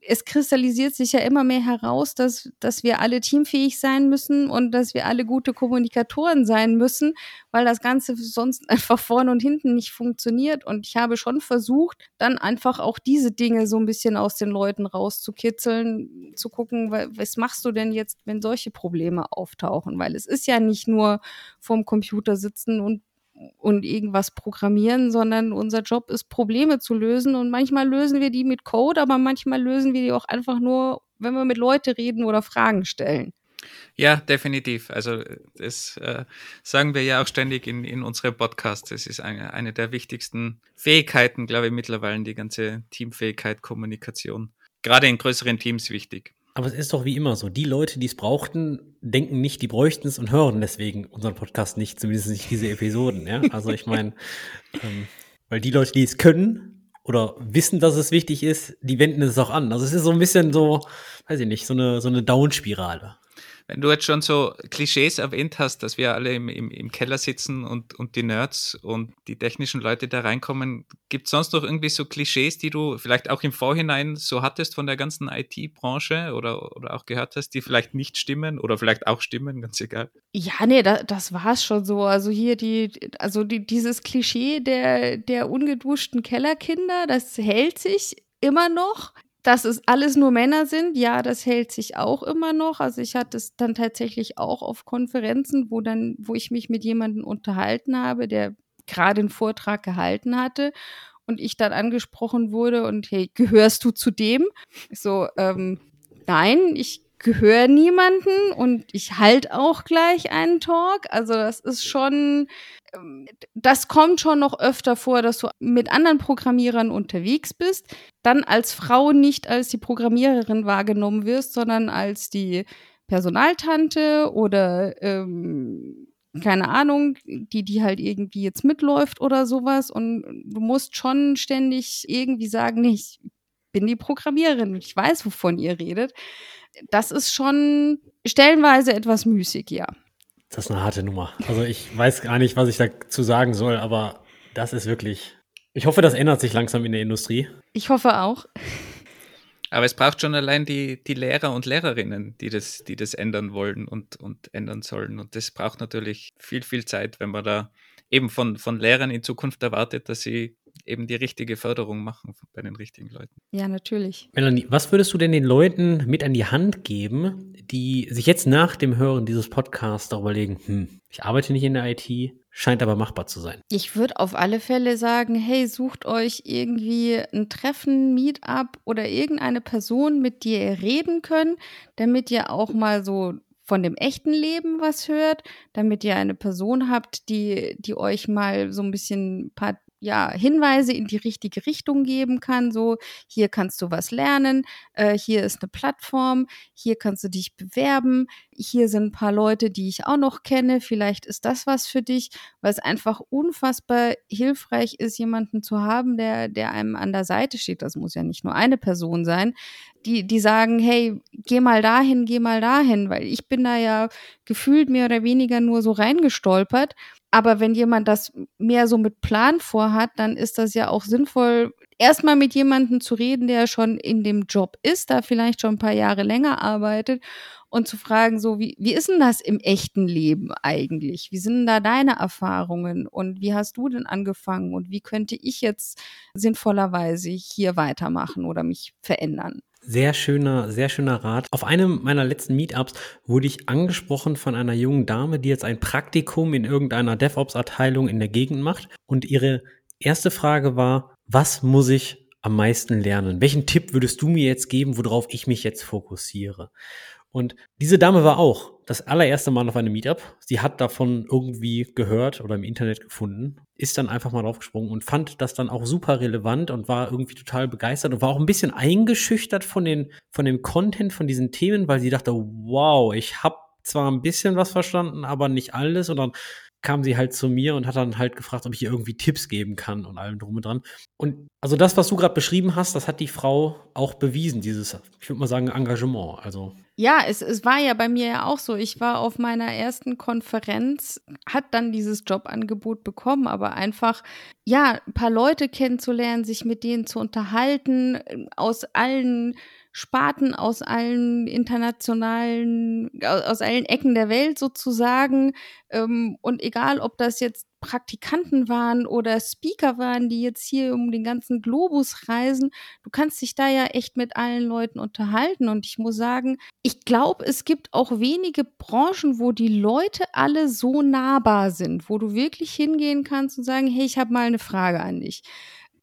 es kristallisiert sich ja immer mehr heraus, dass, dass wir alle teamfähig sein müssen und dass wir alle gute Kommunikatoren sein müssen, weil das Ganze sonst einfach vorne und hinten nicht funktioniert. Und ich habe schon versucht, dann einfach auch diese Dinge so ein bisschen aus den Leuten rauszukitzeln, zu gucken, was machst du denn jetzt, wenn solche Probleme auftauchen? Weil es ist ja nicht nur vorm Computer sitzen und und irgendwas programmieren, sondern unser Job ist, Probleme zu lösen. Und manchmal lösen wir die mit Code, aber manchmal lösen wir die auch einfach nur, wenn wir mit Leuten reden oder Fragen stellen. Ja, definitiv. Also das äh, sagen wir ja auch ständig in, in unserem Podcast. Das ist eine, eine der wichtigsten Fähigkeiten, glaube ich, mittlerweile, die ganze Teamfähigkeit, Kommunikation. Gerade in größeren Teams wichtig. Aber es ist doch wie immer so. Die Leute, die es brauchten, denken nicht, die bräuchten es und hören deswegen unseren Podcast nicht, zumindest nicht diese Episoden. Ja? Also ich meine, ähm, weil die Leute, die es können oder wissen, dass es wichtig ist, die wenden es auch an. Also es ist so ein bisschen so, weiß ich nicht, so eine, so eine Down-Spirale. Wenn du jetzt schon so Klischees erwähnt hast, dass wir alle im, im, im Keller sitzen und, und die Nerds und die technischen Leute da reinkommen, gibt es sonst noch irgendwie so Klischees, die du vielleicht auch im Vorhinein so hattest von der ganzen IT-Branche oder, oder auch gehört hast, die vielleicht nicht stimmen oder vielleicht auch stimmen, ganz egal? Ja, nee, da, das war es schon so. Also hier die, also die, dieses Klischee der, der ungeduschten Kellerkinder, das hält sich immer noch dass es alles nur Männer sind, ja, das hält sich auch immer noch. Also ich hatte es dann tatsächlich auch auf Konferenzen, wo dann, wo ich mich mit jemandem unterhalten habe, der gerade einen Vortrag gehalten hatte und ich dann angesprochen wurde und hey, gehörst du zu dem? So, ähm, nein, ich gehöre niemanden und ich halt auch gleich einen Talk. Also das ist schon, das kommt schon noch öfter vor, dass du mit anderen Programmierern unterwegs bist, dann als Frau nicht als die Programmiererin wahrgenommen wirst, sondern als die Personaltante oder ähm, keine Ahnung, die, die halt irgendwie jetzt mitläuft oder sowas. Und du musst schon ständig irgendwie sagen, nee, ich bin die Programmiererin, ich weiß, wovon ihr redet das ist schon stellenweise etwas müßig, ja. Das ist eine harte Nummer. Also ich weiß gar nicht, was ich dazu sagen soll, aber das ist wirklich. Ich hoffe, das ändert sich langsam in der Industrie. Ich hoffe auch. Aber es braucht schon allein die, die Lehrer und Lehrerinnen, die das, die das ändern wollen und, und ändern sollen. Und das braucht natürlich viel, viel Zeit, wenn man da eben von, von Lehrern in Zukunft erwartet, dass sie eben die richtige Förderung machen bei den richtigen Leuten. Ja, natürlich. Melanie, was würdest du denn den Leuten mit an die Hand geben, die sich jetzt nach dem Hören dieses Podcasts darüber legen, hm, ich arbeite nicht in der IT, scheint aber machbar zu sein. Ich würde auf alle Fälle sagen, hey, sucht euch irgendwie ein Treffen, Meetup oder irgendeine Person, mit der ihr reden könnt, damit ihr auch mal so von dem echten Leben was hört, damit ihr eine Person habt, die, die euch mal so ein bisschen ein paar ja, Hinweise in die richtige Richtung geben kann. So, hier kannst du was lernen, äh, hier ist eine Plattform, hier kannst du dich bewerben, hier sind ein paar Leute, die ich auch noch kenne, vielleicht ist das was für dich, weil es einfach unfassbar hilfreich ist, jemanden zu haben, der, der einem an der Seite steht. Das muss ja nicht nur eine Person sein, die, die sagen, hey, geh mal dahin, geh mal dahin, weil ich bin da ja gefühlt mehr oder weniger nur so reingestolpert aber wenn jemand das mehr so mit Plan vorhat, dann ist das ja auch sinnvoll, erstmal mit jemandem zu reden, der schon in dem Job ist, da vielleicht schon ein paar Jahre länger arbeitet und zu fragen, so, wie, wie ist denn das im echten Leben eigentlich? Wie sind denn da deine Erfahrungen und wie hast du denn angefangen und wie könnte ich jetzt sinnvollerweise hier weitermachen oder mich verändern? Sehr schöner, sehr schöner Rat. Auf einem meiner letzten Meetups wurde ich angesprochen von einer jungen Dame, die jetzt ein Praktikum in irgendeiner DevOps-Abteilung in der Gegend macht. Und ihre erste Frage war, was muss ich am meisten lernen? Welchen Tipp würdest du mir jetzt geben, worauf ich mich jetzt fokussiere? Und diese Dame war auch das allererste Mal auf einem Meetup. Sie hat davon irgendwie gehört oder im Internet gefunden, ist dann einfach mal draufgesprungen und fand das dann auch super relevant und war irgendwie total begeistert und war auch ein bisschen eingeschüchtert von, den, von dem Content, von diesen Themen, weil sie dachte, wow, ich habe zwar ein bisschen was verstanden, aber nicht alles. Und dann kam sie halt zu mir und hat dann halt gefragt, ob ich ihr irgendwie Tipps geben kann und allem drum und dran. Und also das, was du gerade beschrieben hast, das hat die Frau auch bewiesen, dieses, ich würde mal sagen, Engagement. Also ja, es, es war ja bei mir ja auch so. Ich war auf meiner ersten Konferenz, hat dann dieses Jobangebot bekommen, aber einfach, ja, ein paar Leute kennenzulernen, sich mit denen zu unterhalten, aus allen Sparten aus allen internationalen, aus allen Ecken der Welt sozusagen. Ähm, und egal, ob das jetzt Praktikanten waren oder Speaker waren, die jetzt hier um den ganzen Globus reisen, du kannst dich da ja echt mit allen Leuten unterhalten. Und ich muss sagen, ich glaube, es gibt auch wenige Branchen, wo die Leute alle so nahbar sind, wo du wirklich hingehen kannst und sagen, hey, ich habe mal eine Frage an dich.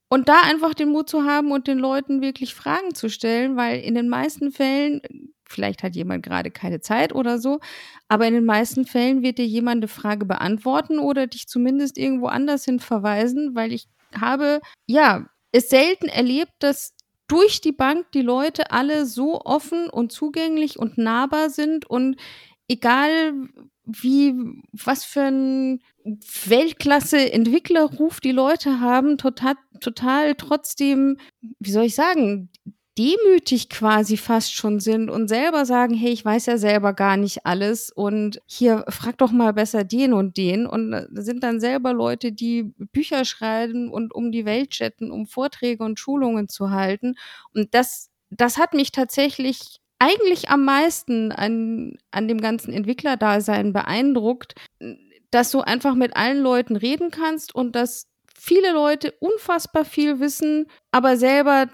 Und da einfach den Mut zu haben und den Leuten wirklich Fragen zu stellen, weil in den meisten Fällen, vielleicht hat jemand gerade keine Zeit oder so, aber in den meisten Fällen wird dir jemand eine Frage beantworten oder dich zumindest irgendwo anders hin verweisen, weil ich habe, ja, es selten erlebt, dass durch die Bank die Leute alle so offen und zugänglich und nahbar sind und egal wie, was für ein Weltklasse-Entwicklerruf die Leute haben, total, total trotzdem, wie soll ich sagen, demütig quasi fast schon sind und selber sagen, hey, ich weiß ja selber gar nicht alles und hier frag doch mal besser den und den und sind dann selber Leute, die Bücher schreiben und um die Welt chatten, um Vorträge und Schulungen zu halten und das das hat mich tatsächlich eigentlich am meisten an, an dem ganzen Entwicklerdasein beeindruckt, dass du einfach mit allen Leuten reden kannst und dass viele Leute unfassbar viel wissen, aber selber,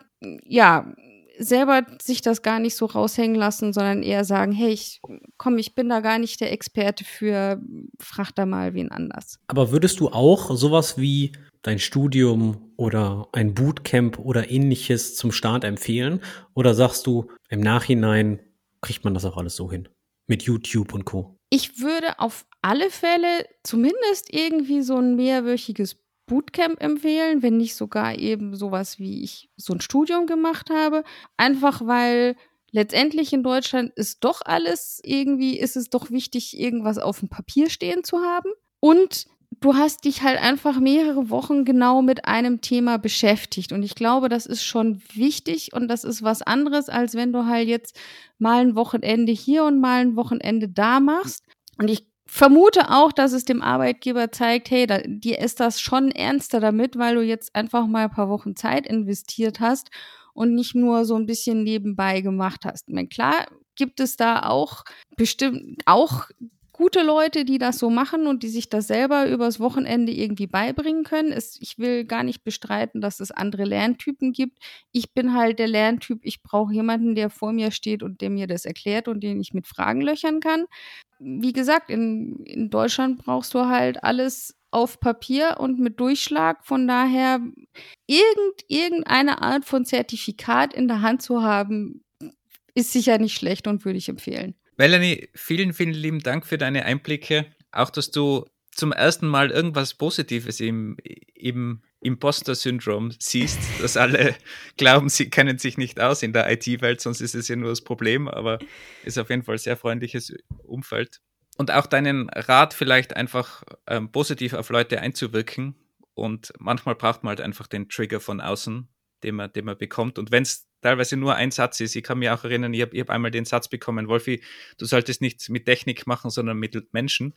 ja, selber sich das gar nicht so raushängen lassen, sondern eher sagen, hey, ich, komm, ich bin da gar nicht der Experte für, frag da mal wen anders. Aber würdest du auch sowas wie dein Studium oder ein Bootcamp oder ähnliches zum Start empfehlen? Oder sagst du, im Nachhinein kriegt man das auch alles so hin? Mit YouTube und Co. Ich würde auf alle Fälle zumindest irgendwie so ein mehrwöchiges Bootcamp empfehlen, wenn nicht sogar eben sowas wie ich so ein Studium gemacht habe. Einfach weil letztendlich in Deutschland ist doch alles irgendwie, ist es doch wichtig, irgendwas auf dem Papier stehen zu haben. Und du hast dich halt einfach mehrere Wochen genau mit einem Thema beschäftigt. Und ich glaube, das ist schon wichtig und das ist was anderes, als wenn du halt jetzt mal ein Wochenende hier und mal ein Wochenende da machst. Und ich vermute auch, dass es dem Arbeitgeber zeigt, hey, da, dir ist das schon ernster damit, weil du jetzt einfach mal ein paar Wochen Zeit investiert hast und nicht nur so ein bisschen nebenbei gemacht hast. Ich meine, klar gibt es da auch bestimmt auch gute Leute, die das so machen und die sich das selber übers Wochenende irgendwie beibringen können. Es, ich will gar nicht bestreiten, dass es andere Lerntypen gibt. Ich bin halt der Lerntyp, ich brauche jemanden, der vor mir steht und der mir das erklärt und den ich mit Fragen löchern kann. Wie gesagt, in, in Deutschland brauchst du halt alles auf Papier und mit Durchschlag. Von daher, irgend, irgendeine Art von Zertifikat in der Hand zu haben, ist sicher nicht schlecht und würde ich empfehlen. Melanie, vielen, vielen lieben Dank für deine Einblicke. Auch, dass du zum ersten Mal irgendwas Positives im, im Imposter-Syndrom siehst, dass alle glauben, sie kennen sich nicht aus in der IT-Welt, sonst ist es ja nur das Problem, aber ist auf jeden Fall ein sehr freundliches Umfeld. Und auch deinen Rat vielleicht einfach ähm, positiv auf Leute einzuwirken. Und manchmal braucht man halt einfach den Trigger von außen, den man, den man bekommt. Und wenn es teilweise nur ein Satz ist. Ich kann mich auch erinnern, ich habe hab einmal den Satz bekommen, Wolfi, du solltest nichts mit Technik machen, sondern mit Menschen.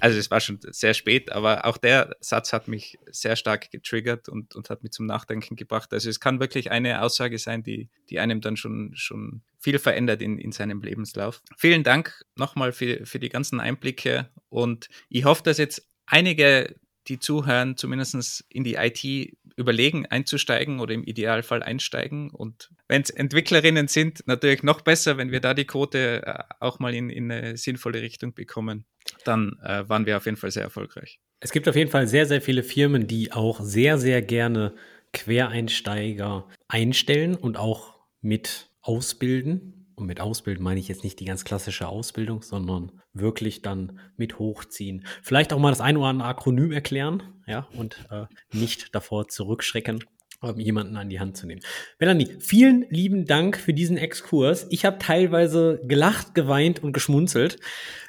Also es war schon sehr spät, aber auch der Satz hat mich sehr stark getriggert und, und hat mich zum Nachdenken gebracht. Also es kann wirklich eine Aussage sein, die, die einem dann schon, schon viel verändert in, in seinem Lebenslauf. Vielen Dank nochmal für, für die ganzen Einblicke und ich hoffe, dass jetzt einige die zuhören, zumindest in die IT überlegen, einzusteigen oder im Idealfall einsteigen. Und wenn es Entwicklerinnen sind, natürlich noch besser, wenn wir da die Quote äh, auch mal in, in eine sinnvolle Richtung bekommen, dann äh, waren wir auf jeden Fall sehr erfolgreich. Es gibt auf jeden Fall sehr, sehr viele Firmen, die auch sehr, sehr gerne Quereinsteiger einstellen und auch mit ausbilden. Und mit Ausbilden meine ich jetzt nicht die ganz klassische Ausbildung, sondern wirklich dann mit hochziehen. Vielleicht auch mal das ein oder andere Akronym erklären, ja, und äh, nicht davor zurückschrecken, ähm, jemanden an die Hand zu nehmen. Melanie, vielen lieben Dank für diesen Exkurs. Ich habe teilweise gelacht, geweint und geschmunzelt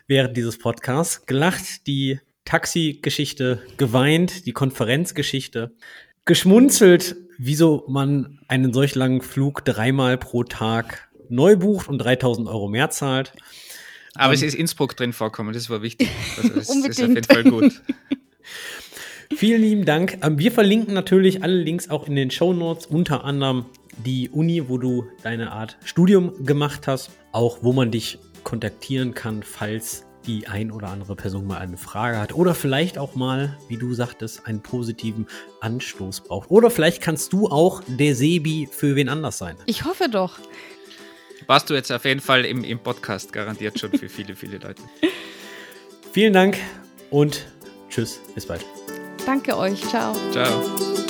während dieses Podcasts. Gelacht, die Taxi-Geschichte, geweint, die Konferenzgeschichte, geschmunzelt, wieso man einen solch langen Flug dreimal pro Tag neu bucht und 3000 Euro mehr zahlt. Aber um, es ähm, ist Innsbruck drin vorkommen, das war wichtig. Also das ist auf jeden Fall gut. Vielen lieben Dank. Ähm, wir verlinken natürlich alle Links auch in den Show Notes, unter anderem die Uni, wo du deine Art Studium gemacht hast, auch wo man dich kontaktieren kann, falls die ein oder andere Person mal eine Frage hat oder vielleicht auch mal, wie du sagtest, einen positiven Anstoß braucht. Oder vielleicht kannst du auch der Sebi für wen anders sein. Ich hoffe doch warst du jetzt auf jeden Fall im, im Podcast garantiert schon für viele, viele Leute. Vielen Dank und tschüss, bis bald. Danke euch, ciao. Ciao.